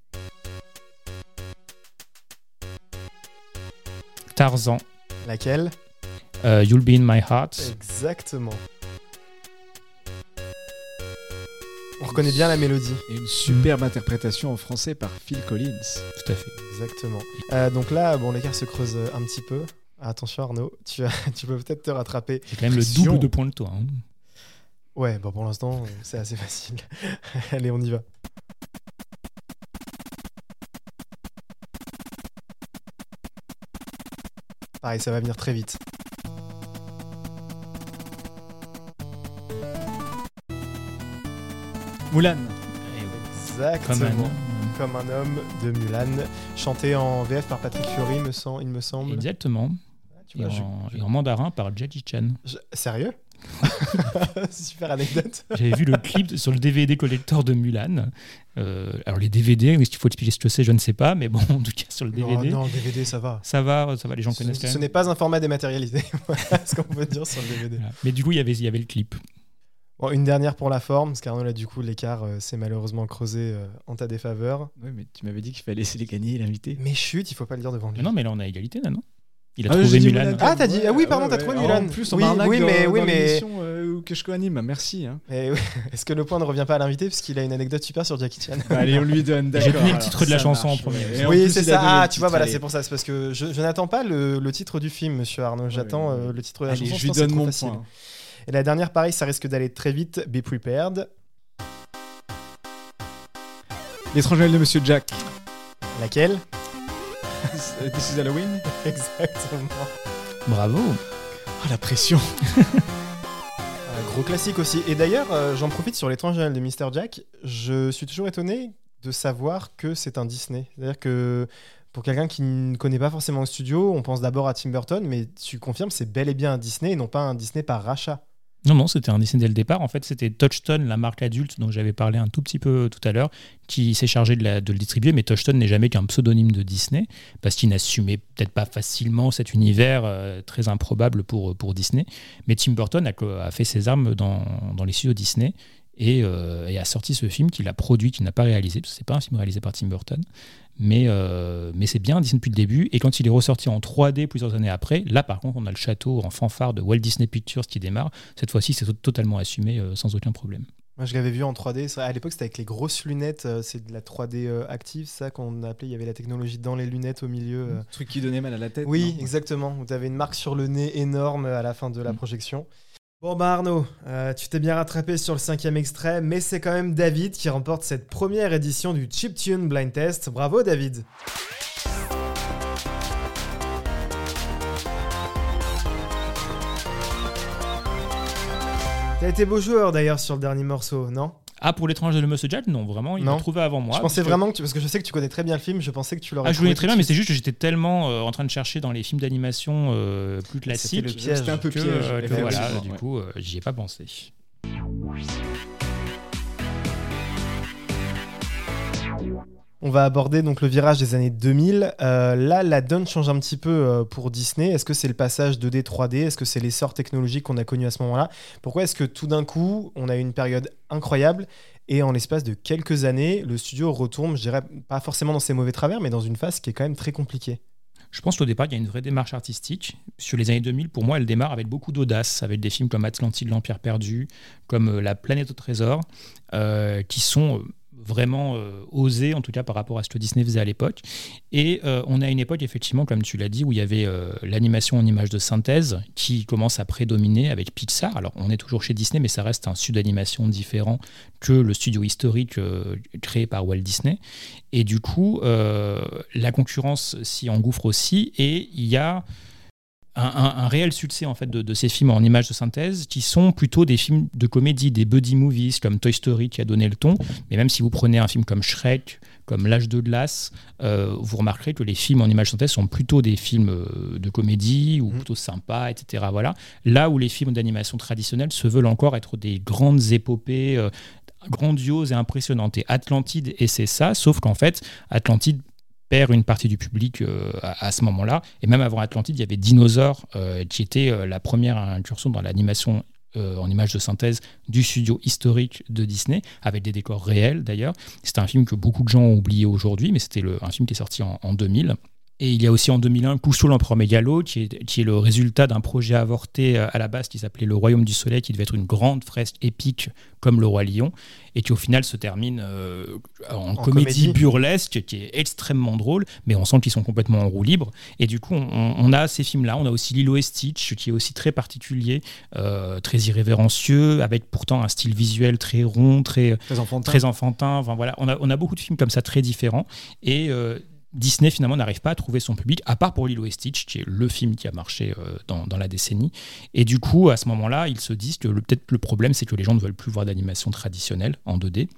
Tarzan, Laquelle? Euh, You'll Be in My Heart. Exactement. On reconnaît bien la mélodie. Et une superbe interprétation en français par Phil Collins. Tout à fait. Exactement. Euh, donc là, bon, l'écart se creuse un petit peu. Attention Arnaud, tu, as- tu peux peut-être te rattraper. J'ai quand même le double de points de toi. hein. Ouais, bon, pour l'instant, c'est assez facile. Allez, on y va. Pareil, ça va venir très vite. Mulan. Exactement. Comme un- homme de Mulan, chanté en VF par Patrick Fiori, me il me semble. Exactement. Ah, tu Et je- en, je- et en mandarin par Jackie Chan. je- Sérieux? Super anecdote. J'avais vu le clip sur le DVD collector de Mulan. Euh, alors les DVD, est-ce qu'il faut expliquer ce que c'est? Je ne sais pas, mais bon, en tout cas sur le Non, DVD, non, DVD, ça va. ça va, ça va, les gens Ce, connaissent quand ce n'est pas un format dématérialisé. voilà ce qu'on peut dire sur le DVD. Voilà. Mais du coup, il y avait, il y avait le clip. Bon, une dernière pour la forme, parce qu'Arnaud, là, du coup, l'écart euh, s'est malheureusement creusé euh, en ta défaveur. Oui, mais tu m'avais dit qu'il fallait laisser les gagner, l'invité. Mais chut, il faut pas le dire devant lui. Mais non, mais là on a égalité, là, non? Il a Ah, trouvé Mulan. Mulan. Ah, t'as dit- ah oui, pardon, Ouais, t'as trouvé Mulan. En plus, on Oui, m'arnaque oui, dans- mais- dans oui, mais- l'émission, euh, que je co-anime. Merci. hein. Mais oui, Est-ce que le point ne revient pas à l'invité, parce qu'il a une anecdote super sur Jackie Chan? Bah, allez, on lui donne. J'ai donné le titre de la chanson marche, en premier. ouais. Et en Oui, plus, c'est ça. Ah, tu vois, voilà, c'est pour ça. C'est parce que je, je n'attends pas le, le titre du film, monsieur Arnaud. J'attends euh, le titre de la Allez, chanson. je je lui donne mon point. Et la dernière, pareil, ça risque d'aller très vite. Be prepared. L'étranger de Monsieur Jack. Laquelle? This is Halloween. Exactement. Bravo. Ah, la pression. Un gros classique aussi. Et d'ailleurs, euh, j'en profite sur l'étrange Noël de Mr. Jack. Je suis toujours étonné de savoir que c'est un Disney. C'est-à-dire que pour quelqu'un qui ne connaît pas forcément le studio, on pense d'abord à Tim Burton, mais tu confirmes, c'est bel et bien un Disney et non pas un Disney par rachat. Non, non, c'était un Disney dès le départ. En fait, c'était Touchstone, la marque adulte dont j'avais parlé un tout petit peu tout à l'heure, qui s'est chargé de, le distribuer. Mais Touchstone n'est jamais qu'un pseudonyme de Disney, parce qu'il n'assumait peut-être pas facilement cet univers euh, très improbable pour, Disney. Mais Tim Burton a fait ses armes dans, dans les studios Disney et, euh, et a sorti ce film qu'il a produit, qu'il n'a pas réalisé, parce que c'est pas un film réalisé par Tim Burton. Mais, euh, mais c'est bien Disney depuis le début. Et quand il est ressorti en 3D plusieurs années après, là par contre, on a le château en fanfare de Walt Disney Pictures qui démarre. Cette fois-ci, c'est to- totalement assumé euh, sans aucun problème. Moi, je l'avais vu en 3D. C'est vrai, À l'époque, c'était avec les grosses lunettes. C'est de la 3D euh, active, ça qu'on appelait. Il y avait la technologie dans les lunettes au milieu. euh. truc qui donnait mal à la tête. Oui, non? exactement. Tu avais une marque sur le nez énorme à la fin de la Mm. projection. Bon, bah Arnaud, euh, tu t'es bien rattrapé sur le cinquième extrait, mais c'est quand même David qui remporte cette première édition du Chiptune Blind Test. Bravo, David. T'as été beau joueur d'ailleurs sur le dernier morceau, non? Ah, pour l'étrange de le Monsieur Jack Non, vraiment, il l'a trouvé avant moi. Je pensais parce que- vraiment que tu... Parce que je sais que tu connais très bien le film, je pensais que tu l'aurais Ah, je voulais trouvé très bien, mais c'est juste que j'étais tellement euh, en train de chercher dans les films d'animation euh, plus classiques. C'était un peu que, piège. euh, que voilà, du ouais. coup, euh, j'y ai pas pensé. On va aborder donc le virage des années 2000. Euh, là, la donne change un petit peu euh, pour Disney. Est-ce que c'est le passage 2D 3D Est-ce que c'est l'essor technologique qu'on a connu à ce moment-là? Pourquoi est-ce que tout d'un coup, on a eu une période incroyable et en l'espace de quelques années, le studio retourne, je dirais pas forcément dans ses mauvais travers, mais dans une phase qui est quand même très compliquée? Je pense qu'au départ, il y a une vraie démarche artistique. Sur les années 2000, pour moi, elle démarre avec beaucoup d'audace, avec des films comme Atlantide, l'Empire perdu, comme euh, La planète au trésor, qui sont vraiment euh, osés, en tout cas par rapport à ce que Disney faisait à l'époque. Et euh, on a une époque, effectivement, comme tu l'as dit, où il y avait euh, l'animation en images de synthèse qui commence à prédominer avec Pixar. Alors, on est toujours chez Disney, mais ça reste un studio d'animation différent que le studio historique créé par Walt Disney. Et du coup, la concurrence s'y engouffre aussi, et il y a un, un- un réel succès en fait de, de ces films en images de synthèse qui sont plutôt des films de comédie, des buddy movies comme Toy Story qui a donné le ton. Mais même si vous prenez un film comme Shrek, comme L'âge de glace, euh, vous remarquerez que les films en images de synthèse sont plutôt des films euh, de comédie ou Mhm. plutôt sympas, etc. Voilà. Là où les films d'animation traditionnels se veulent encore être des grandes épopées. euh, grandioses et impressionnantes. Et Atlantide, et c'est ça, sauf qu'en fait, Atlantide une partie du public euh, à, ce moment-là. Et même avant Atlantide, il y avait Dinosaur, euh, qui était euh, la première incursion dans l'animation en images de synthèse du studio historique de Disney, avec des décors réels d'ailleurs. C'est un film que beaucoup de gens ont oublié aujourd'hui, mais c'était un film qui est sorti en, en 2000. Et il y a aussi en 2001 Cousteau l'empereur mégalo, qui est, qui est le résultat d'un projet avorté euh, à la base qui s'appelait Le Royaume du Soleil, qui devait être une grande fresque épique comme Le Roi Lion, et qui au final se termine euh, en, comédie, comédie. burlesque, qui est extrêmement drôle, mais on sent qu'ils sont complètement en roue libre. Et du coup, on, on a ces films-là. On a aussi Lilo et Stitch, qui est aussi très particulier, euh, très irrévérencieux, avec pourtant un style visuel très rond, très, Très enfantin. très enfantin. Enfin, voilà, on a, on a beaucoup de films comme ça très différents. Et euh, Disney finalement n'arrive pas à trouver son public, à part pour Lilo et Stitch, qui est le film qui a marché euh, dans, dans la décennie. Et du coup, à ce moment-là, ils se disent que peut-être le problème, c'est que les gens ne veulent plus voir d'animation traditionnelle en 2D.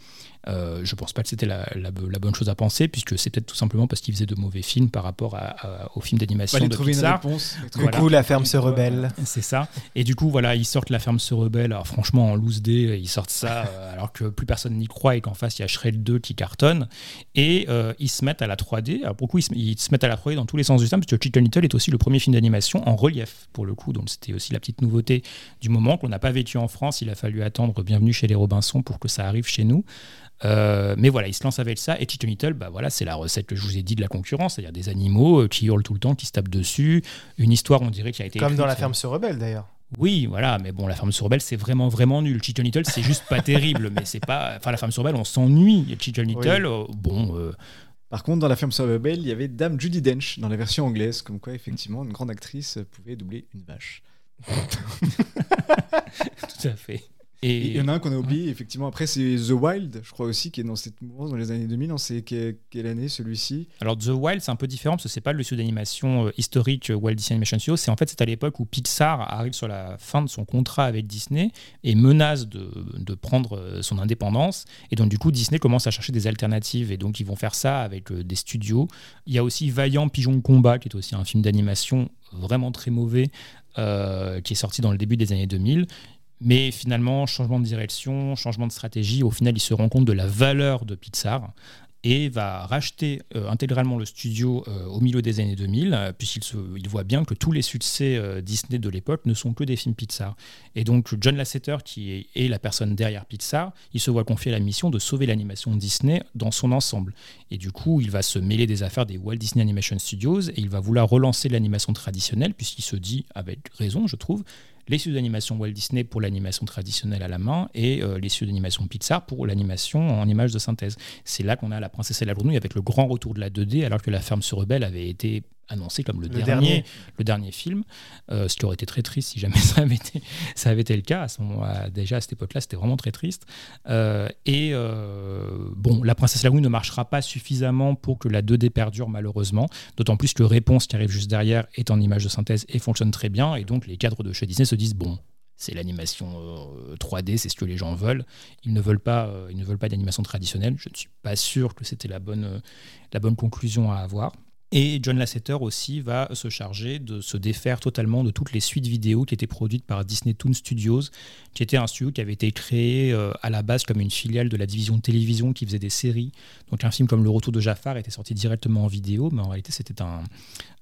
Euh, je pense pas que c'était la, la- la bonne chose à penser, puisque c'est peut-être tout simplement parce qu'ils faisaient de mauvais films par rapport à, à- aux films d'animation Fallait de trouver une Pixar. réponse. Du Voilà. coup, la ferme se rebelle. C'est ça. Et du coup, voilà, ils sortent La Ferme se rebelle. Alors, franchement, en loose day, ils sortent ça euh, alors que plus personne n'y croit et qu'en face, il y a Shrek 2 qui cartonne. Et euh, ils se mettent à la 3D. Alors, pourquoi ils se, ils se mettent à la 3D dans tous les sens du terme Parce que Chicken Little est aussi le premier film d'animation en relief, pour le coup. Donc, c'était aussi la petite nouveauté du moment qu'on n'a pas vécu en France. Il a fallu attendre Bienvenue chez les Robinson pour que ça arrive chez nous. Euh, mais voilà, ils se lancent avec ça. Et Chicken Little, bah voilà, c'est la recette que je vous ai dit de la concurrence, c'est-à-dire des animaux euh, qui hurlent tout le temps, qui se tapent dessus. Une histoire, on dirait, qui a été Comme dans La euh, ferme se rebelle d'ailleurs. oui, voilà, mais bon, la ferme sur rebelle, c'est vraiment, vraiment nul. Chicken Little, c'est juste pas terrible, mais c'est pas. Enfin, la ferme sur rebelle, on s'ennuie. Chicken Little, euh, bon, euh, Par contre, dans la ferme sur Rebelle, il y avait Dame Judy Dench dans la version anglaise, comme quoi, effectivement, une grande actrice pouvait doubler une vache. tout à fait. Et il y en a un qu'on a oublié, effectivement. Après, c'est The Wild, je crois aussi, qui est dans cette mouvance dans les années 2000. On sait quelle, quelle année celui-ci? alors, The Wild, c'est un peu différent parce que c'est pas le studio d'animation euh, historique euh, Walt Disney Animation Studios. C'est en fait, c'est à l'époque où Pixar arrive sur la fin de son contrat avec Disney et menace de, de prendre euh, son indépendance. Et donc, du coup, Disney commence à chercher des alternatives. Et donc, ils vont faire ça avec euh, des studios. Il y a aussi Vaillant Pigeon combat, qui est aussi un film d'animation vraiment très mauvais, euh, qui est sorti dans le début des années 2000. Mais finalement, changement de direction, changement de stratégie, au final, il se rend compte de la valeur de Pixar et va racheter euh, intégralement le studio euh, au milieu des années 2000, euh, puisqu'il il voit bien que tous les succès Disney de l'époque ne sont que des films Pixar. Et donc John Lasseter, qui est, la personne derrière Pixar, il se voit confier la mission de sauver l'animation Disney dans son ensemble. Et du coup, il va se mêler des affaires des Walt Disney Animation Studios et il va vouloir relancer l'animation traditionnelle, puisqu'il se dit, avec raison, je trouve, les studios d'animation Walt Disney pour l'animation traditionnelle à la main et euh, les studios d'animation Pixar pour l'animation en images de synthèse. C'est là qu'on a la princesse et la grenouille avec le grand retour de la 2D alors que la ferme se rebelle avait été annoncé comme le, dernier, le dernier film, euh, ce qui aurait été très triste si jamais ça avait été, ça avait été le cas. À ce moment, déjà à cette époque-là, c'était vraiment très triste. Euh, et euh, bon, La Princesse Lagoon ne marchera pas suffisamment pour que la 2D perdure malheureusement, d'autant plus que Réponse qui arrive juste derrière est en image de synthèse et fonctionne très bien, et donc les cadres de chez Disney se disent bon, c'est l'animation 3D, c'est ce que les gens veulent. Ils ne veulent pas, ils ne veulent pas d'animation traditionnelle. Je ne suis pas sûr que c'était la bonne, la bonne conclusion à avoir. Et John Lasseter aussi va se charger de se défaire totalement de toutes les suites vidéo qui étaient produites par Disney Toon Studios, qui était un studio qui avait été créé euh, à la base comme une filiale de la division télévision qui faisait des séries. Donc un film comme Le Retour de Jafar était sorti directement en vidéo, mais en réalité c'était un,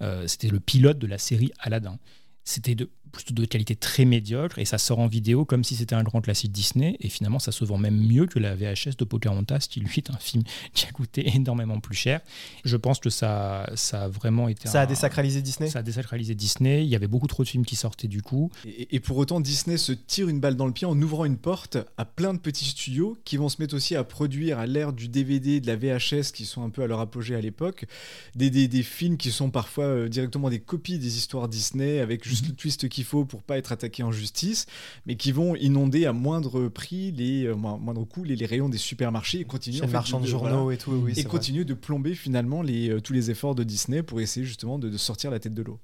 euh, c'était le pilote de la série Aladdin. C'était de plutôt de qualité très médiocre et ça sort en vidéo comme si c'était un grand classique Disney et finalement ça se vend même mieux que la VHS de Pocahontas qui lui est un film qui a coûté énormément plus cher. Je pense que ça, ça a vraiment été... Ça a désacralisé Disney? Ça a désacralisé Disney, il y avait beaucoup trop de films qui sortaient du coup. Et, pour autant Disney se tire une balle dans le pied en ouvrant une porte à plein de petits studios qui vont se mettre aussi à produire à l'ère du DVD, de la VHS qui sont un peu à leur apogée à l'époque, des, des, des, films qui sont parfois euh, directement des copies des histoires Disney avec juste mhm. le twist qui faut pour pas être attaqué en justice, mais qui vont inonder à moindre prix, les euh, moindre coût, les, rayons des supermarchés et continuer en fait, de, journaux et tout, oui, et continuer de plomber finalement les, euh, tous les efforts de Disney pour essayer justement de, sortir la tête de l'eau.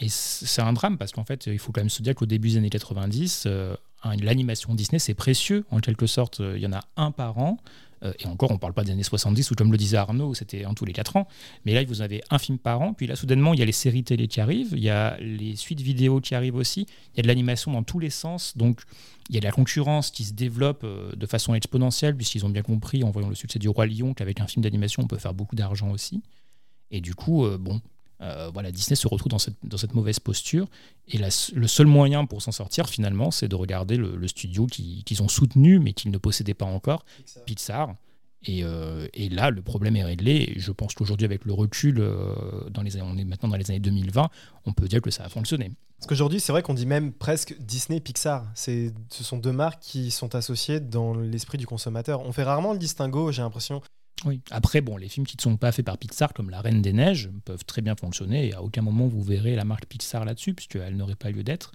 Et c'est un drame parce qu'en fait, il faut quand même se dire qu'au début des années 90, euh, l'animation Disney, c'est précieux. En quelque sorte, il y en a un par an. Euh, et encore, on ne parle pas des années 70 où, comme le disait Arnaud, c'était en tous les 4 ans. Mais là, vous avez un film par an. Puis là, soudainement, il y a les séries télé qui arrivent, il y a les suites vidéo qui arrivent aussi, il y a de l'animation dans tous les sens. Donc, il y a de la concurrence qui se développe euh, de façon exponentielle, puisqu'ils ont bien compris, en voyant le succès du Roi Lion, qu'avec un film d'animation, on peut faire beaucoup d'argent aussi. Et du coup, euh, bon, euh, voilà, Disney se retrouve dans cette, dans cette mauvaise posture. Et le seul moyen pour s'en sortir, finalement, c'est de regarder le, studio qu'ils ont soutenu, mais qu'ils ne possédaient pas encore, Pixar. Euh, et, là, le problème est réglé. je pense qu'aujourd'hui, avec le recul, euh, dans les, on est maintenant dans les années 2020, on peut dire que ça a fonctionné. Parce qu'aujourd'hui, c'est vrai qu'on dit même presque Disney Pixar. Ce sont deux marques qui sont associées dans l'esprit du consommateur. On fait rarement le distinguo, j'ai l'impression. Oui. Après, bon, les films qui ne sont pas faits par Pixar, comme La Reine des Neiges, peuvent très bien fonctionner. Et à aucun moment vous verrez la marque Pixar là-dessus, puisqu'elle n'aurait pas lieu d'être.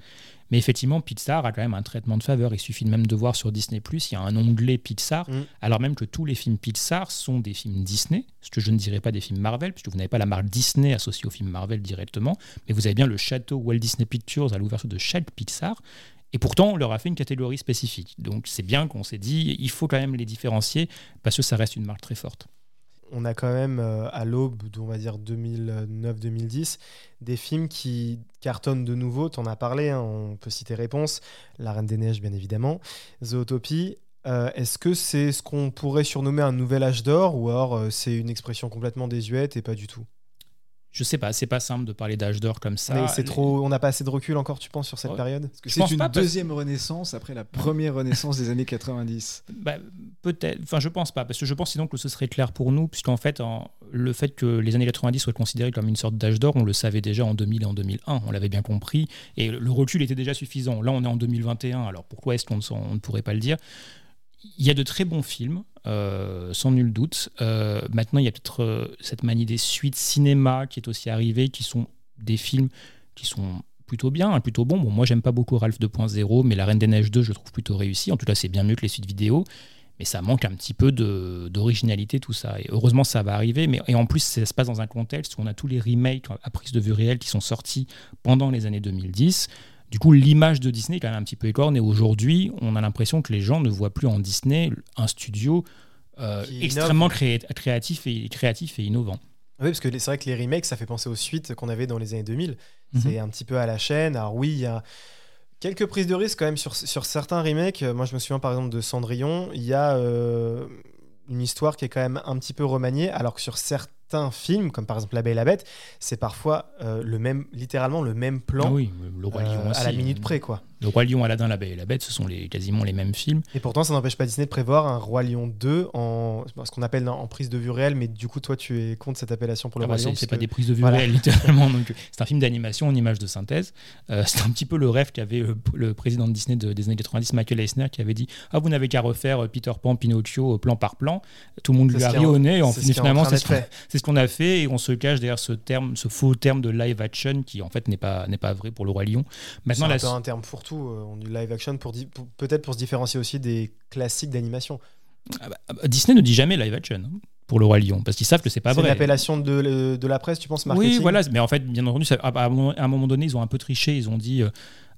Mais effectivement, Pixar a quand même un traitement de faveur. Il suffit même de voir sur Disney il y a un onglet Pixar, mm. alors même que tous les films Pixar sont des films Disney, ce que je ne dirais pas des films Marvel, puisque vous n'avez pas la marque Disney associée au film Marvel directement, mais vous avez bien le château Walt Disney Pictures à l'ouverture de chaque Pixar. Et pourtant, on leur a fait une catégorie spécifique. Donc c'est bien qu'on s'est dit, il faut quand même les différencier, parce que ça reste une marque très forte on a quand même euh, à l'aube, on va dire 2009-2010, des films qui cartonnent de nouveau. Tu en as parlé, hein, on peut citer Réponse, La Reine des Neiges, bien évidemment, Zootopie. Euh, est-ce que c'est ce qu'on pourrait surnommer un nouvel âge d'or ou alors euh, c'est une expression complètement désuète et pas du tout? Je sais pas, c'est pas simple de parler d'âge d'or comme ça. c'est trop, on n'a pas assez de recul encore, tu penses, sur cette période C'est une deuxième renaissance après la première renaissance des années 90. Bah, peut-être, enfin je pense pas, parce que je pense sinon que ce serait clair pour nous, puisqu'en fait, le fait que les années 90 soient considérées comme une sorte d'âge d'or, on le savait déjà en 2000 et en 2001, on l'avait bien compris, et le recul était déjà suffisant. Là, on est en 2021, alors pourquoi est-ce qu'on ne pourrait pas le dire? Il y a de très bons films, euh, sans nul doute. Euh, maintenant, il y a peut-être euh, cette manie des suites cinéma qui est aussi arrivée, qui sont des films qui sont plutôt bien, hein, plutôt bons. Bon, moi, j'aime pas beaucoup Ralph 2.0, mais La Reine des Neiges 2, je trouve plutôt réussi. En tout cas, c'est bien mieux que les suites vidéo. Mais ça manque un petit peu d'originalité, tout ça. Et heureusement, ça va arriver. Mais, et en plus, ça se passe dans un contexte où on a tous les remakes à prise de vue réelle qui sont sortis pendant les années 2010. Du coup, l'image de Disney est quand même un petit peu écorne. Et aujourd'hui, on a l'impression que les gens ne voient plus en Disney un studio euh, extrêmement créatif, et, créatif et innovant. Oui, parce que c'est vrai que les remakes, ça fait penser aux suites qu'on avait dans les années 2000. Mhm. C'est un petit peu à la chaîne. Alors oui, il y a Quelques prises de risque quand même sur, sur certains remakes. Moi, je me souviens par exemple de Cendrillon. Il y a euh, une histoire qui est quand même un petit peu remaniée, alors que sur certains films, comme par exemple La Belle et la Bête, c'est parfois euh, le même, littéralement le même plan oui, le Roi Lion euh, aussi. à la minute près, quoi. Le Roi Lion, Aladdin, la Belle et la Bête, ce sont les, quasiment les mêmes films. Et pourtant, ça n'empêche pas Disney de prévoir un Roi Lion 2 en ce qu'on appelle en prise de vue réelle, mais du coup, toi, tu es contre cette appellation pour le Ah bah, Roi Lion c'est pas que- des prises de vue Voilà. réelles, littéralement. Euh, c'est un film d'animation en images de synthèse. Euh, c'est un petit peu le rêve qu'avait le, le président de Disney de- des années 90, Michael Eisner, qui avait dit Ah, vous n'avez qu'à refaire euh, Peter Pan, Pinocchio, euh, plan par plan. Tout le monde lui a ri au nez. Finalement, c'est ce qu'on a fait. Et on se cache derrière ce terme, ce faux terme de live action qui, en fait, n'est pas, vrai pour le Roi Lion. C'est Maintenant, un la, un terme fourre-tout, euh, on dit live action, pour- peut-être pour se différencier aussi des classiques d'animation. Ah bah, ah bah, Disney ne dit jamais live action hein, pour le Roi Lion, parce qu'ils savent que c'est pas C'est vrai. l'appellation de, de la presse, tu penses, marketing Oui, voilà, mais en fait, bien entendu, ça- à, à un moment- donné, ils ont un peu triché. Ils ont dit euh,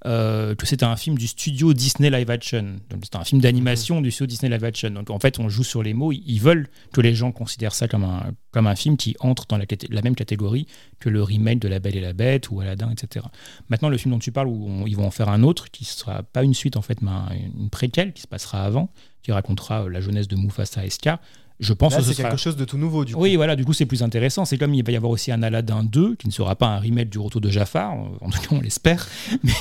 euh, que c'était un film du studio Disney Live Action. Donc, c'était un film d'animation du studio Disney Live Action. Donc, en fait, on joue sur les mots. Ils veulent que les gens considèrent ça comme un, comme un film qui entre dans la, même catégorie que le remake de La Belle et la Bête ou Aladdin, etc. Maintenant, le film dont tu parles, où on- ils vont en faire un autre, qui sera pas une suite, en fait, mais un- une préquelle qui se passera avant, qui racontera euh, la jeunesse de Mufasa et Scar. Je pense Là, que ce c'est sera... quelque chose de tout nouveau, du coup. Oui, voilà, du coup, c'est plus intéressant. C'est comme il va y avoir aussi un Aladdin 2, qui ne sera pas un remake du retour de Jafar, en tout cas, on l'espère.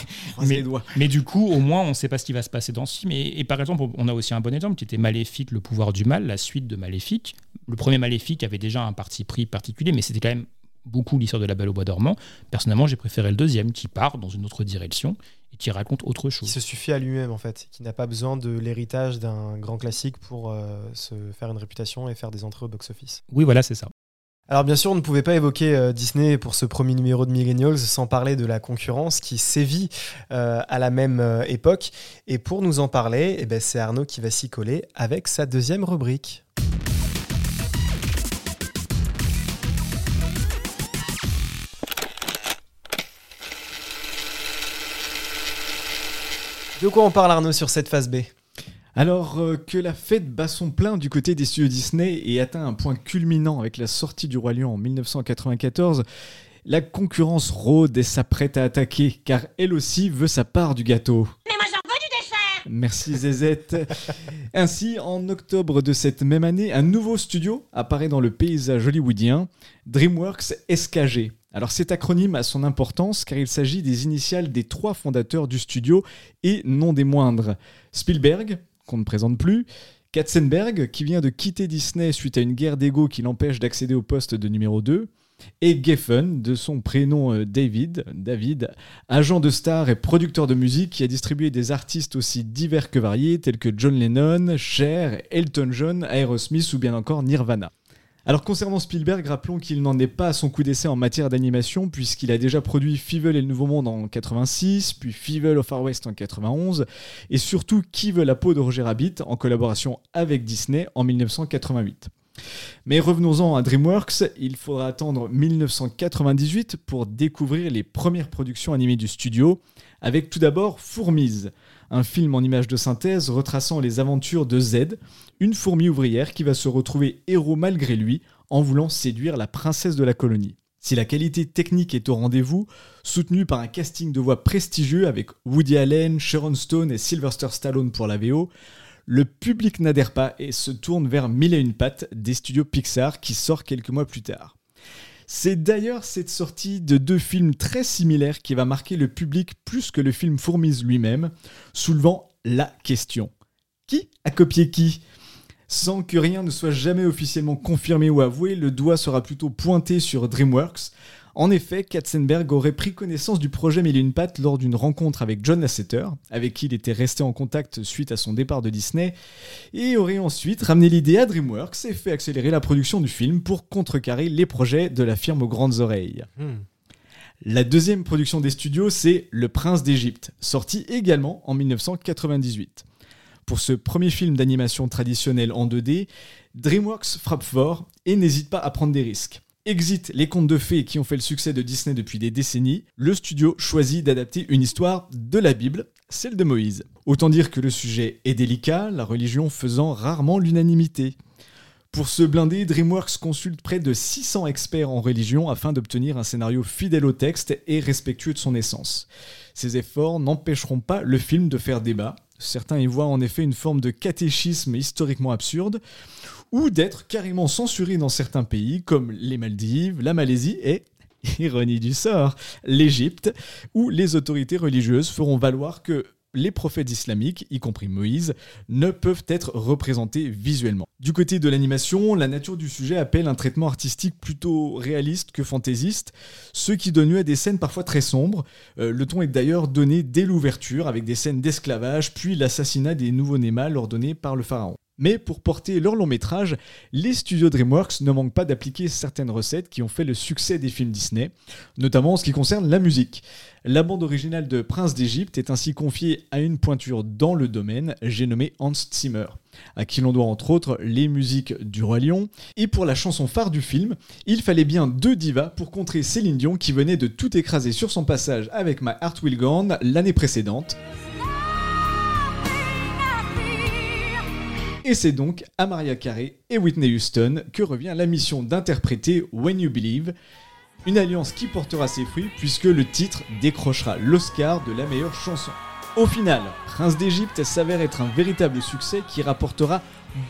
Mais du coup, au moins, on ne sait pas ce qui va se passer dans ce film. Et, et par exemple, on a aussi un bon exemple qui était Maléfique, le pouvoir du mal, la suite de Maléfique. Le premier Maléfique avait déjà un parti pris particulier, mais c'était quand même beaucoup l'histoire de la Belle au bois dormant. Personnellement, j'ai préféré le deuxième, qui part dans une autre direction et qui raconte autre Qui chose. se suffit à lui-même, en fait, qui n'a pas besoin de l'héritage d'un grand classique pour euh, se faire une réputation et faire des entrées au box-office. Oui, voilà, c'est ça. Alors bien sûr, on ne pouvait pas évoquer euh, Disney pour ce premier numéro de Millennials sans parler de la concurrence qui sévit euh, à la même euh, époque. Et pour nous en parler, eh ben, c'est Arnaud qui va s'y coller avec sa deuxième rubrique. De quoi on parle Arnaud sur cette phase B? Alors euh, que la fête bat son plein du côté des studios Disney et atteint un point culminant avec la sortie du Roi Lion en 1994, la concurrence rôde et s'apprête à attaquer car elle aussi veut sa part du gâteau. Mais moi j'en veux du dessert Merci Zezette. Ainsi, en octobre de cette même année, un nouveau studio apparaît dans le paysage hollywoodien, DreamWorks SKG. Alors cet acronyme a son importance car il s'agit des initiales des trois fondateurs du studio et non des moindres. Spielberg, qu'on ne présente plus, Katzenberg, qui vient de quitter Disney suite à une guerre d'ego qui l'empêche d'accéder au poste de numéro 2, et Geffen, de son prénom euh, David, David, agent de star et producteur de musique qui a distribué des artistes aussi divers que variés tels que John Lennon, Cher, Elton John, Aerosmith ou bien encore Nirvana. Alors concernant Spielberg, rappelons qu'il n'en est pas à son coup d'essai en matière d'animation puisqu'il a déjà produit Fievel et le Nouveau Monde en 86, puis Fievel au Far West en 91 et surtout Qui veut la peau de Roger Rabbit en collaboration avec Disney en 1988. Mais revenons-en à DreamWorks, il faudra attendre 1998 pour découvrir les premières productions animées du studio, avec tout d'abord Fourmise, un film en images de synthèse retraçant les aventures de Z, une fourmi ouvrière qui va se retrouver héros malgré lui en voulant séduire la princesse de la colonie. Si la qualité technique est au rendez-vous, soutenue par un casting de voix prestigieux avec Woody Allen, Sharon Stone et Sylvester Stallone pour la VO, le public n'adhère pas et se tourne vers Mille et une pattes des studios Pixar qui sort quelques mois plus tard. C'est d'ailleurs cette sortie de deux films très similaires qui va marquer le public plus que le film Fourmise lui-même, soulevant la question. Qui a copié qui? Sans que rien ne soit jamais officiellement confirmé ou avoué, le doigt sera plutôt pointé sur DreamWorks. En effet, Katzenberg aurait pris connaissance du projet Mille et une pattes lors d'une rencontre avec John Lasseter, avec qui il était resté en contact suite à son départ de Disney, et aurait ensuite ramené l'idée à DreamWorks et fait accélérer la production du film pour contrecarrer les projets de la firme aux grandes oreilles. Hmm. La deuxième production des studios, c'est Le Prince d'Égypte, sorti également en 1998. Pour ce premier film d'animation traditionnel en 2D, DreamWorks frappe fort et n'hésite pas à prendre des risques. Exit les contes de fées qui ont fait le succès de Disney depuis des décennies, le studio choisit d'adapter une histoire de la Bible, celle de Moïse. Autant dire que le sujet est délicat, la religion faisant rarement l'unanimité. Pour se blinder, DreamWorks consulte près de 600 experts en religion afin d'obtenir un scénario fidèle au texte et respectueux de son essence. Ces efforts n'empêcheront pas le film de faire débat. Certains y voient en effet une forme de catéchisme historiquement absurde, ou d'être carrément censuré dans certains pays comme les Maldives, la Malaisie et, ironie du sort, l'Égypte, où les autorités religieuses feront valoir que les prophètes islamiques, y compris Moïse, ne peuvent être représentés visuellement. Du côté de l'animation, la nature du sujet appelle un traitement artistique plutôt réaliste que fantaisiste, ce qui donne lieu à des scènes parfois très sombres. Euh, le ton est d'ailleurs donné dès l'ouverture, avec des scènes d'esclavage, puis l'assassinat des nouveaux-nés mâles par le pharaon. Mais pour porter leur long métrage, les studios DreamWorks ne manquent pas d'appliquer certaines recettes qui ont fait le succès des films Disney, notamment en ce qui concerne la musique. La bande originale de Prince d'Égypte est ainsi confiée à une pointure dans le domaine, j'ai nommé Hans Zimmer, à qui l'on doit entre autres les musiques du Roi Lion. Et pour la chanson phare du film, il fallait bien deux divas pour contrer Céline Dion qui venait de tout écraser sur son passage avec My Heart Will Go On l'année précédente. Et c'est donc à Maria Carey et Whitney Houston que revient la mission d'interpréter When You Believe, une alliance qui portera ses fruits puisque le titre décrochera l'Oscar de la meilleure chanson. Au final, Prince d'Égypte s'avère être un véritable succès qui rapportera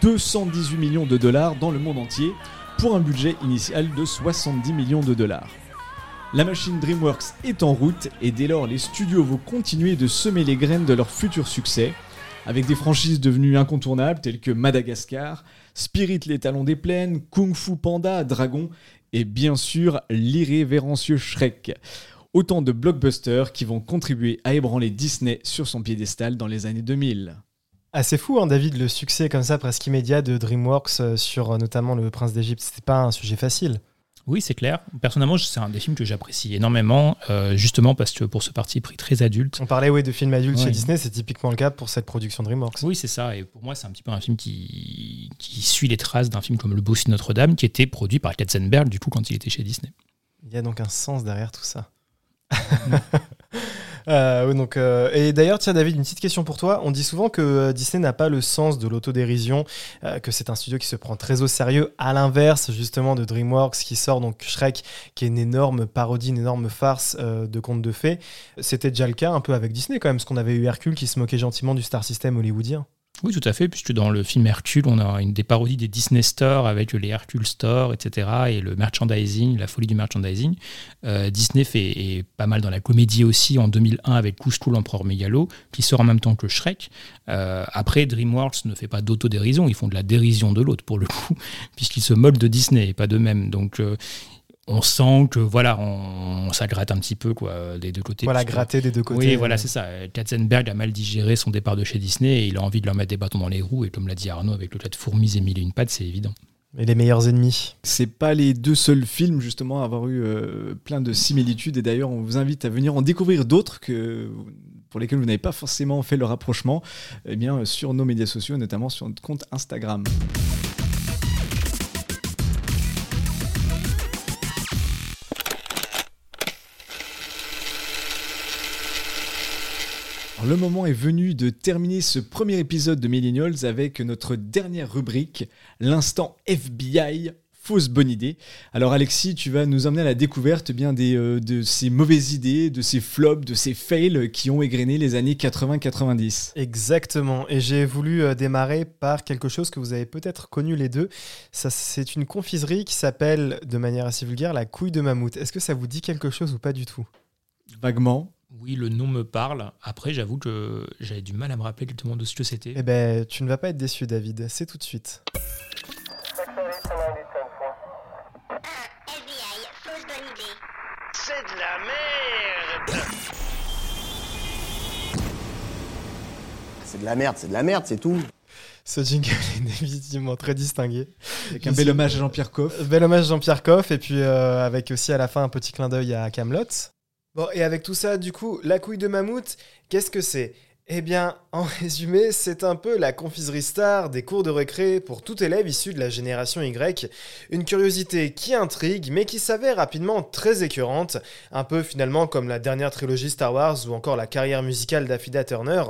218 millions de dollars dans le monde entier pour un budget initial de 70 millions de dollars. La machine DreamWorks est en route et dès lors les studios vont continuer de semer les graines de leur futur succès avec des franchises devenues incontournables telles que Madagascar, Spirit les talons des plaines, Kung Fu Panda, Dragon et bien sûr l'irrévérencieux Shrek. Autant de blockbusters qui vont contribuer à ébranler Disney sur son piédestal dans les années 2000. Assez fou, hein, David, le succès comme ça presque immédiat de DreamWorks euh, sur euh, notamment Le Prince d'Égypte. C'était pas un sujet facile. Oui, c'est clair. Personnellement, c'est un des films que j'apprécie énormément, euh, justement parce que pour ce parti pris très adulte. On parlait oui, de films adultes chez Disney, c'est typiquement le cas pour cette production DreamWorks. Oui, c'est ça. Et pour moi, c'est un petit peu un film qui, qui suit les traces d'un film comme Le Bossu Notre-Dame, qui était produit par Katzenberg, du coup, quand il était chez Disney. Il y a donc un sens derrière tout ça. Euh, euh, et d'ailleurs, tiens, David, une petite question pour toi. On dit souvent que euh, Disney n'a pas le sens de l'autodérision, que c'est un studio qui se prend très au sérieux, à l'inverse, justement, de DreamWorks qui sort donc Shrek, qui est une énorme parodie, une énorme farce de contes de fées. C'était déjà le cas un peu avec Disney, quand même, parce qu'on avait eu Hercule qui se moquait gentiment du star system hollywoodien. Oui, tout à fait, puisque dans le film Hercule, on a une des parodies des Disney Store avec les Hercule Store, etc., et le merchandising, la folie du merchandising. Euh, Disney fait pas mal dans la comédie aussi en 2001 avec Couche l'empereur mégalo, qui sort en même temps que Shrek. Euh, après, DreamWorks ne fait pas d'autodérision, ils font de la dérision de l'autre pour le coup, puisqu'ils se moquent de Disney et pas d'eux-mêmes. Donc, euh, on sent que voilà, on, ça gratte un petit peu quoi, des deux côtés. Voilà, gratter des deux côtés. Oui, voilà, c'est ça. Katzenberg a mal digéré son départ de chez Disney et il a envie de leur mettre des bâtons dans les roues. Et comme l'a dit Arnaud, avec le cas de Fourmis et Mille et une pattes, c'est évident. Et les meilleurs ennemis. C'est pas les deux seuls films justement à avoir eu euh, plein de similitudes et d'ailleurs on vous invite à venir en découvrir d'autres que pour lesquels vous n'avez pas forcément fait le rapprochement eh bien, sur nos médias sociaux, notamment sur notre compte Instagram. Le moment est venu de terminer ce premier épisode de Millennials avec notre dernière rubrique, l'instant FBI fausse bonne idée. Alors Alexis, tu vas nous emmener à la découverte eh bien des, euh, de ces mauvaises idées, de ces flops, de ces fails qui ont égrené les années 80-90. Exactement, et j'ai voulu euh, démarrer par quelque chose que vous avez peut-être connu les deux. Ça, c'est une confiserie qui s'appelle, de manière assez vulgaire, la couille de mammouth. Est-ce que ça vous dit quelque chose ou pas du tout? Vaguement. Oui, le nom me parle. Après, j'avoue que j'avais du mal à me rappeler exactement de ce que c'était. Eh ben, tu ne vas pas être déçu, David. C'est tout de suite. C'est de la merde C'est de la merde, c'est de la merde, c'est tout. Ce jingle est définitivement très distingué. Avec un bel hommage à Jean-Pierre Coff. Bel hommage à Jean-Pierre Coff, et puis euh, avec aussi à la fin un petit clin d'œil à Camelot. Bon, et avec tout ça, du coup, la couille de mammouth, qu'est-ce que c'est? Eh bien, en résumé, c'est un peu la confiserie star des cours de récré pour tout élève issu de la génération Y. Une curiosité qui intrigue, mais qui s'avère rapidement très écœurante, un peu finalement comme la dernière trilogie Star Wars ou encore la carrière musicale d'Affida Turner.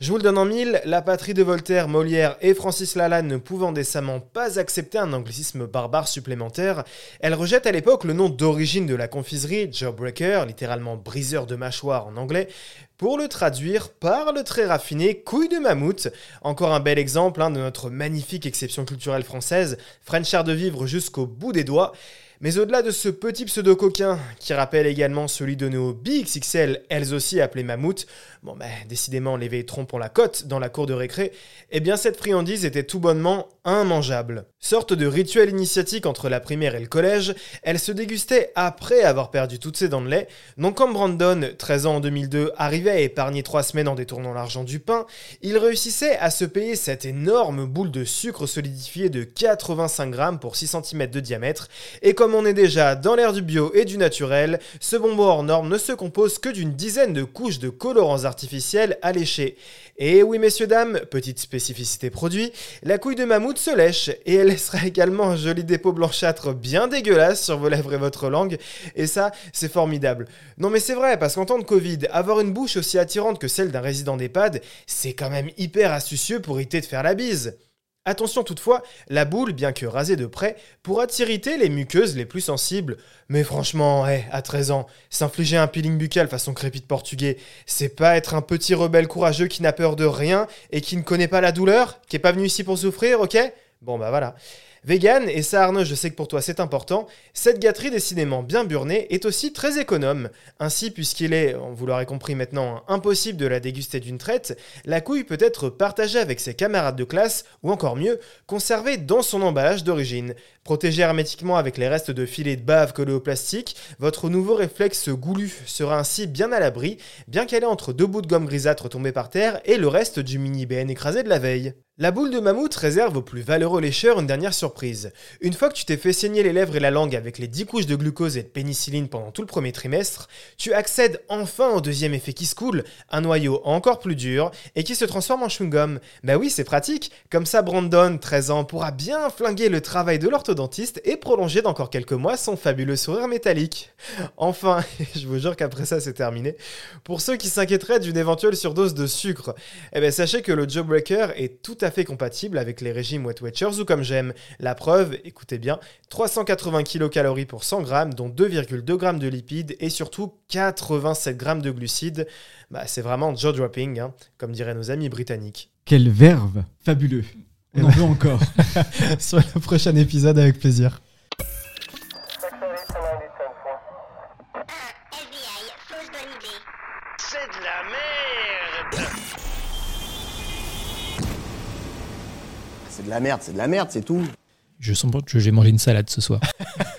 Je vous le donne en mille, la patrie de Voltaire, Molière et Francis Lalanne ne pouvant décemment pas accepter un anglicisme barbare supplémentaire, elle rejette à l'époque le nom d'origine de la confiserie, Jawbreaker, littéralement briseur de mâchoire en anglais, pour le traduire par le très raffiné couille de mammouth. Encore un bel exemple hein, de notre magnifique exception culturelle française, French art de vivre jusqu'au bout des doigts. Mais au-delà de ce petit pseudo-coquin, qui rappelle également celui de nos BXXL, elles aussi appelées mammouth, bon ben décidément les trompes ont la cote dans la cour de récré, eh bien cette friandise était tout bonnement immangeable. Sorte de rituel initiatique entre la primaire et le collège, elle se dégustait après avoir perdu toutes ses dents de lait, donc quand Brandon, 13 ans en 2002, arrivait à épargner 3 semaines en détournant l'argent du pain, il réussissait à se payer cette énorme boule de sucre solidifié de 85 grammes pour 6 cm de diamètre, et comme on est déjà dans l'ère du bio et du naturel, ce bonbon hors norme ne se compose que d'une dizaine de couches de colorants artificiels alléchés. Et oui messieurs dames, petite spécificité produit, la couille de mammouth se lèche et elle laissera également un joli dépôt blanchâtre bien dégueulasse sur vos lèvres et votre langue, et ça c'est formidable. Non mais c'est vrai, parce qu'en temps de Covid, avoir une bouche aussi attirante que celle d'un résident d'EHPAD, c'est quand même hyper astucieux pour éviter de faire la bise. Attention toutefois, la boule, bien que rasée de près, pourra t'irriter les muqueuses les plus sensibles. Mais franchement, hé, à 13 ans, s'infliger un peeling buccal façon crépite portugais, c'est pas être un petit rebelle courageux qui n'a peur de rien et qui ne connaît pas la douleur, qui est pas venu ici pour souffrir, ok? Bon bah voilà. Vegan, et ça Arnaud, je sais que pour toi c'est important, cette gâterie décidément bien burnée est aussi très économe. Ainsi, puisqu'il est, vous l'aurez compris maintenant, impossible de la déguster d'une traite, la couille peut être partagée avec ses camarades de classe, ou encore mieux, conservée dans son emballage d'origine. Protégée hermétiquement avec les restes de filets de bave collés au plastique, votre nouveau réflexe goulu sera ainsi bien à l'abri, bien qu'elle est entre deux bouts de gomme grisâtre tombés par terre et le reste du mini BN écrasé de la veille. La boule de mammouth réserve aux plus valeureux lécheurs une dernière surprise. Une fois que tu t'es fait saigner les lèvres et la langue avec les 10 couches de glucose et de pénicilline pendant tout le premier trimestre, tu accèdes enfin au deuxième effet qui se coule, un noyau encore plus dur et qui se transforme en chewing-gum. Bah oui, c'est pratique, comme ça Brandon, 13 ans, pourra bien flinguer le travail de l'orthodontiste et prolonger d'encore quelques mois son fabuleux sourire métallique. Enfin, je vous jure qu'après ça c'est terminé, pour ceux qui s'inquiéteraient d'une éventuelle surdose de sucre, eh ben sachez que le Jawbreaker est tout à fait compatible avec les régimes Wet Watchers ou comme j'aime. La preuve, écoutez bien, 380 kcal pour 100 g, dont 2,2 g de lipides et surtout 87 g de glucides. Bah, c'est vraiment jaw dropping, hein, comme diraient nos amis britanniques. Quelle verve Fabuleux. On en veut encore. Sur le prochain épisode, avec plaisir. C'est de la merde, c'est de la merde, c'est tout. Je sens pas que j'ai mangé une salade ce soir.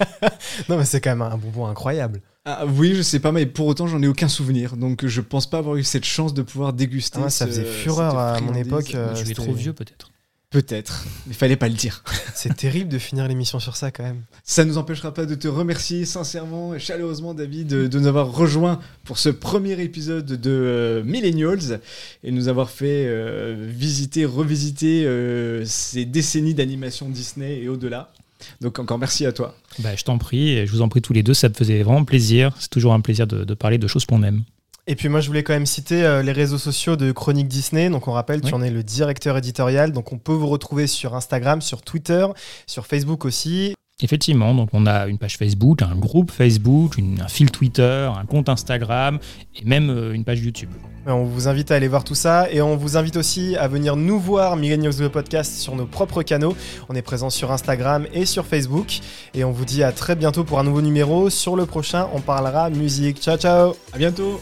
non, mais c'est quand même un bonbon incroyable. Ah oui, je sais pas, mais pour autant, j'en ai aucun souvenir. Donc, je pense pas avoir eu cette chance de pouvoir déguster. Ah, ça ce- faisait fureur à mon époque. euh, je suis c'était- trop vieux peut-être. Peut-être, mais fallait pas le dire. C'est terrible de finir l'émission sur ça quand même. Ça ne nous empêchera pas de te remercier sincèrement et chaleureusement, David, de, de nous avoir rejoints pour ce premier épisode de euh, Millennials et nous avoir fait euh, visiter, revisiter euh, ces décennies d'animation Disney et au-delà. Donc encore merci à toi. Bah, je t'en prie, et je vous en prie tous les deux, ça me faisait vraiment plaisir. C'est toujours un plaisir de, de parler de choses qu'on aime. Et puis moi je voulais quand même citer euh, les réseaux sociaux de Chronique Disney. Donc on rappelle, tu en es le directeur éditorial. Donc on peut vous retrouver sur Instagram, sur Twitter, sur Facebook aussi. Effectivement, donc on a une page Facebook, un groupe Facebook, une- un fil Twitter, un compte Instagram et même euh, une page YouTube. On vous invite à aller voir tout ça et on vous invite aussi à venir nous voir Millennials le podcast sur nos propres canaux. On est présent sur Instagram et sur Facebook et on vous dit à très bientôt pour un nouveau numéro. Sur le prochain, on parlera musique. Ciao ciao À bientôt.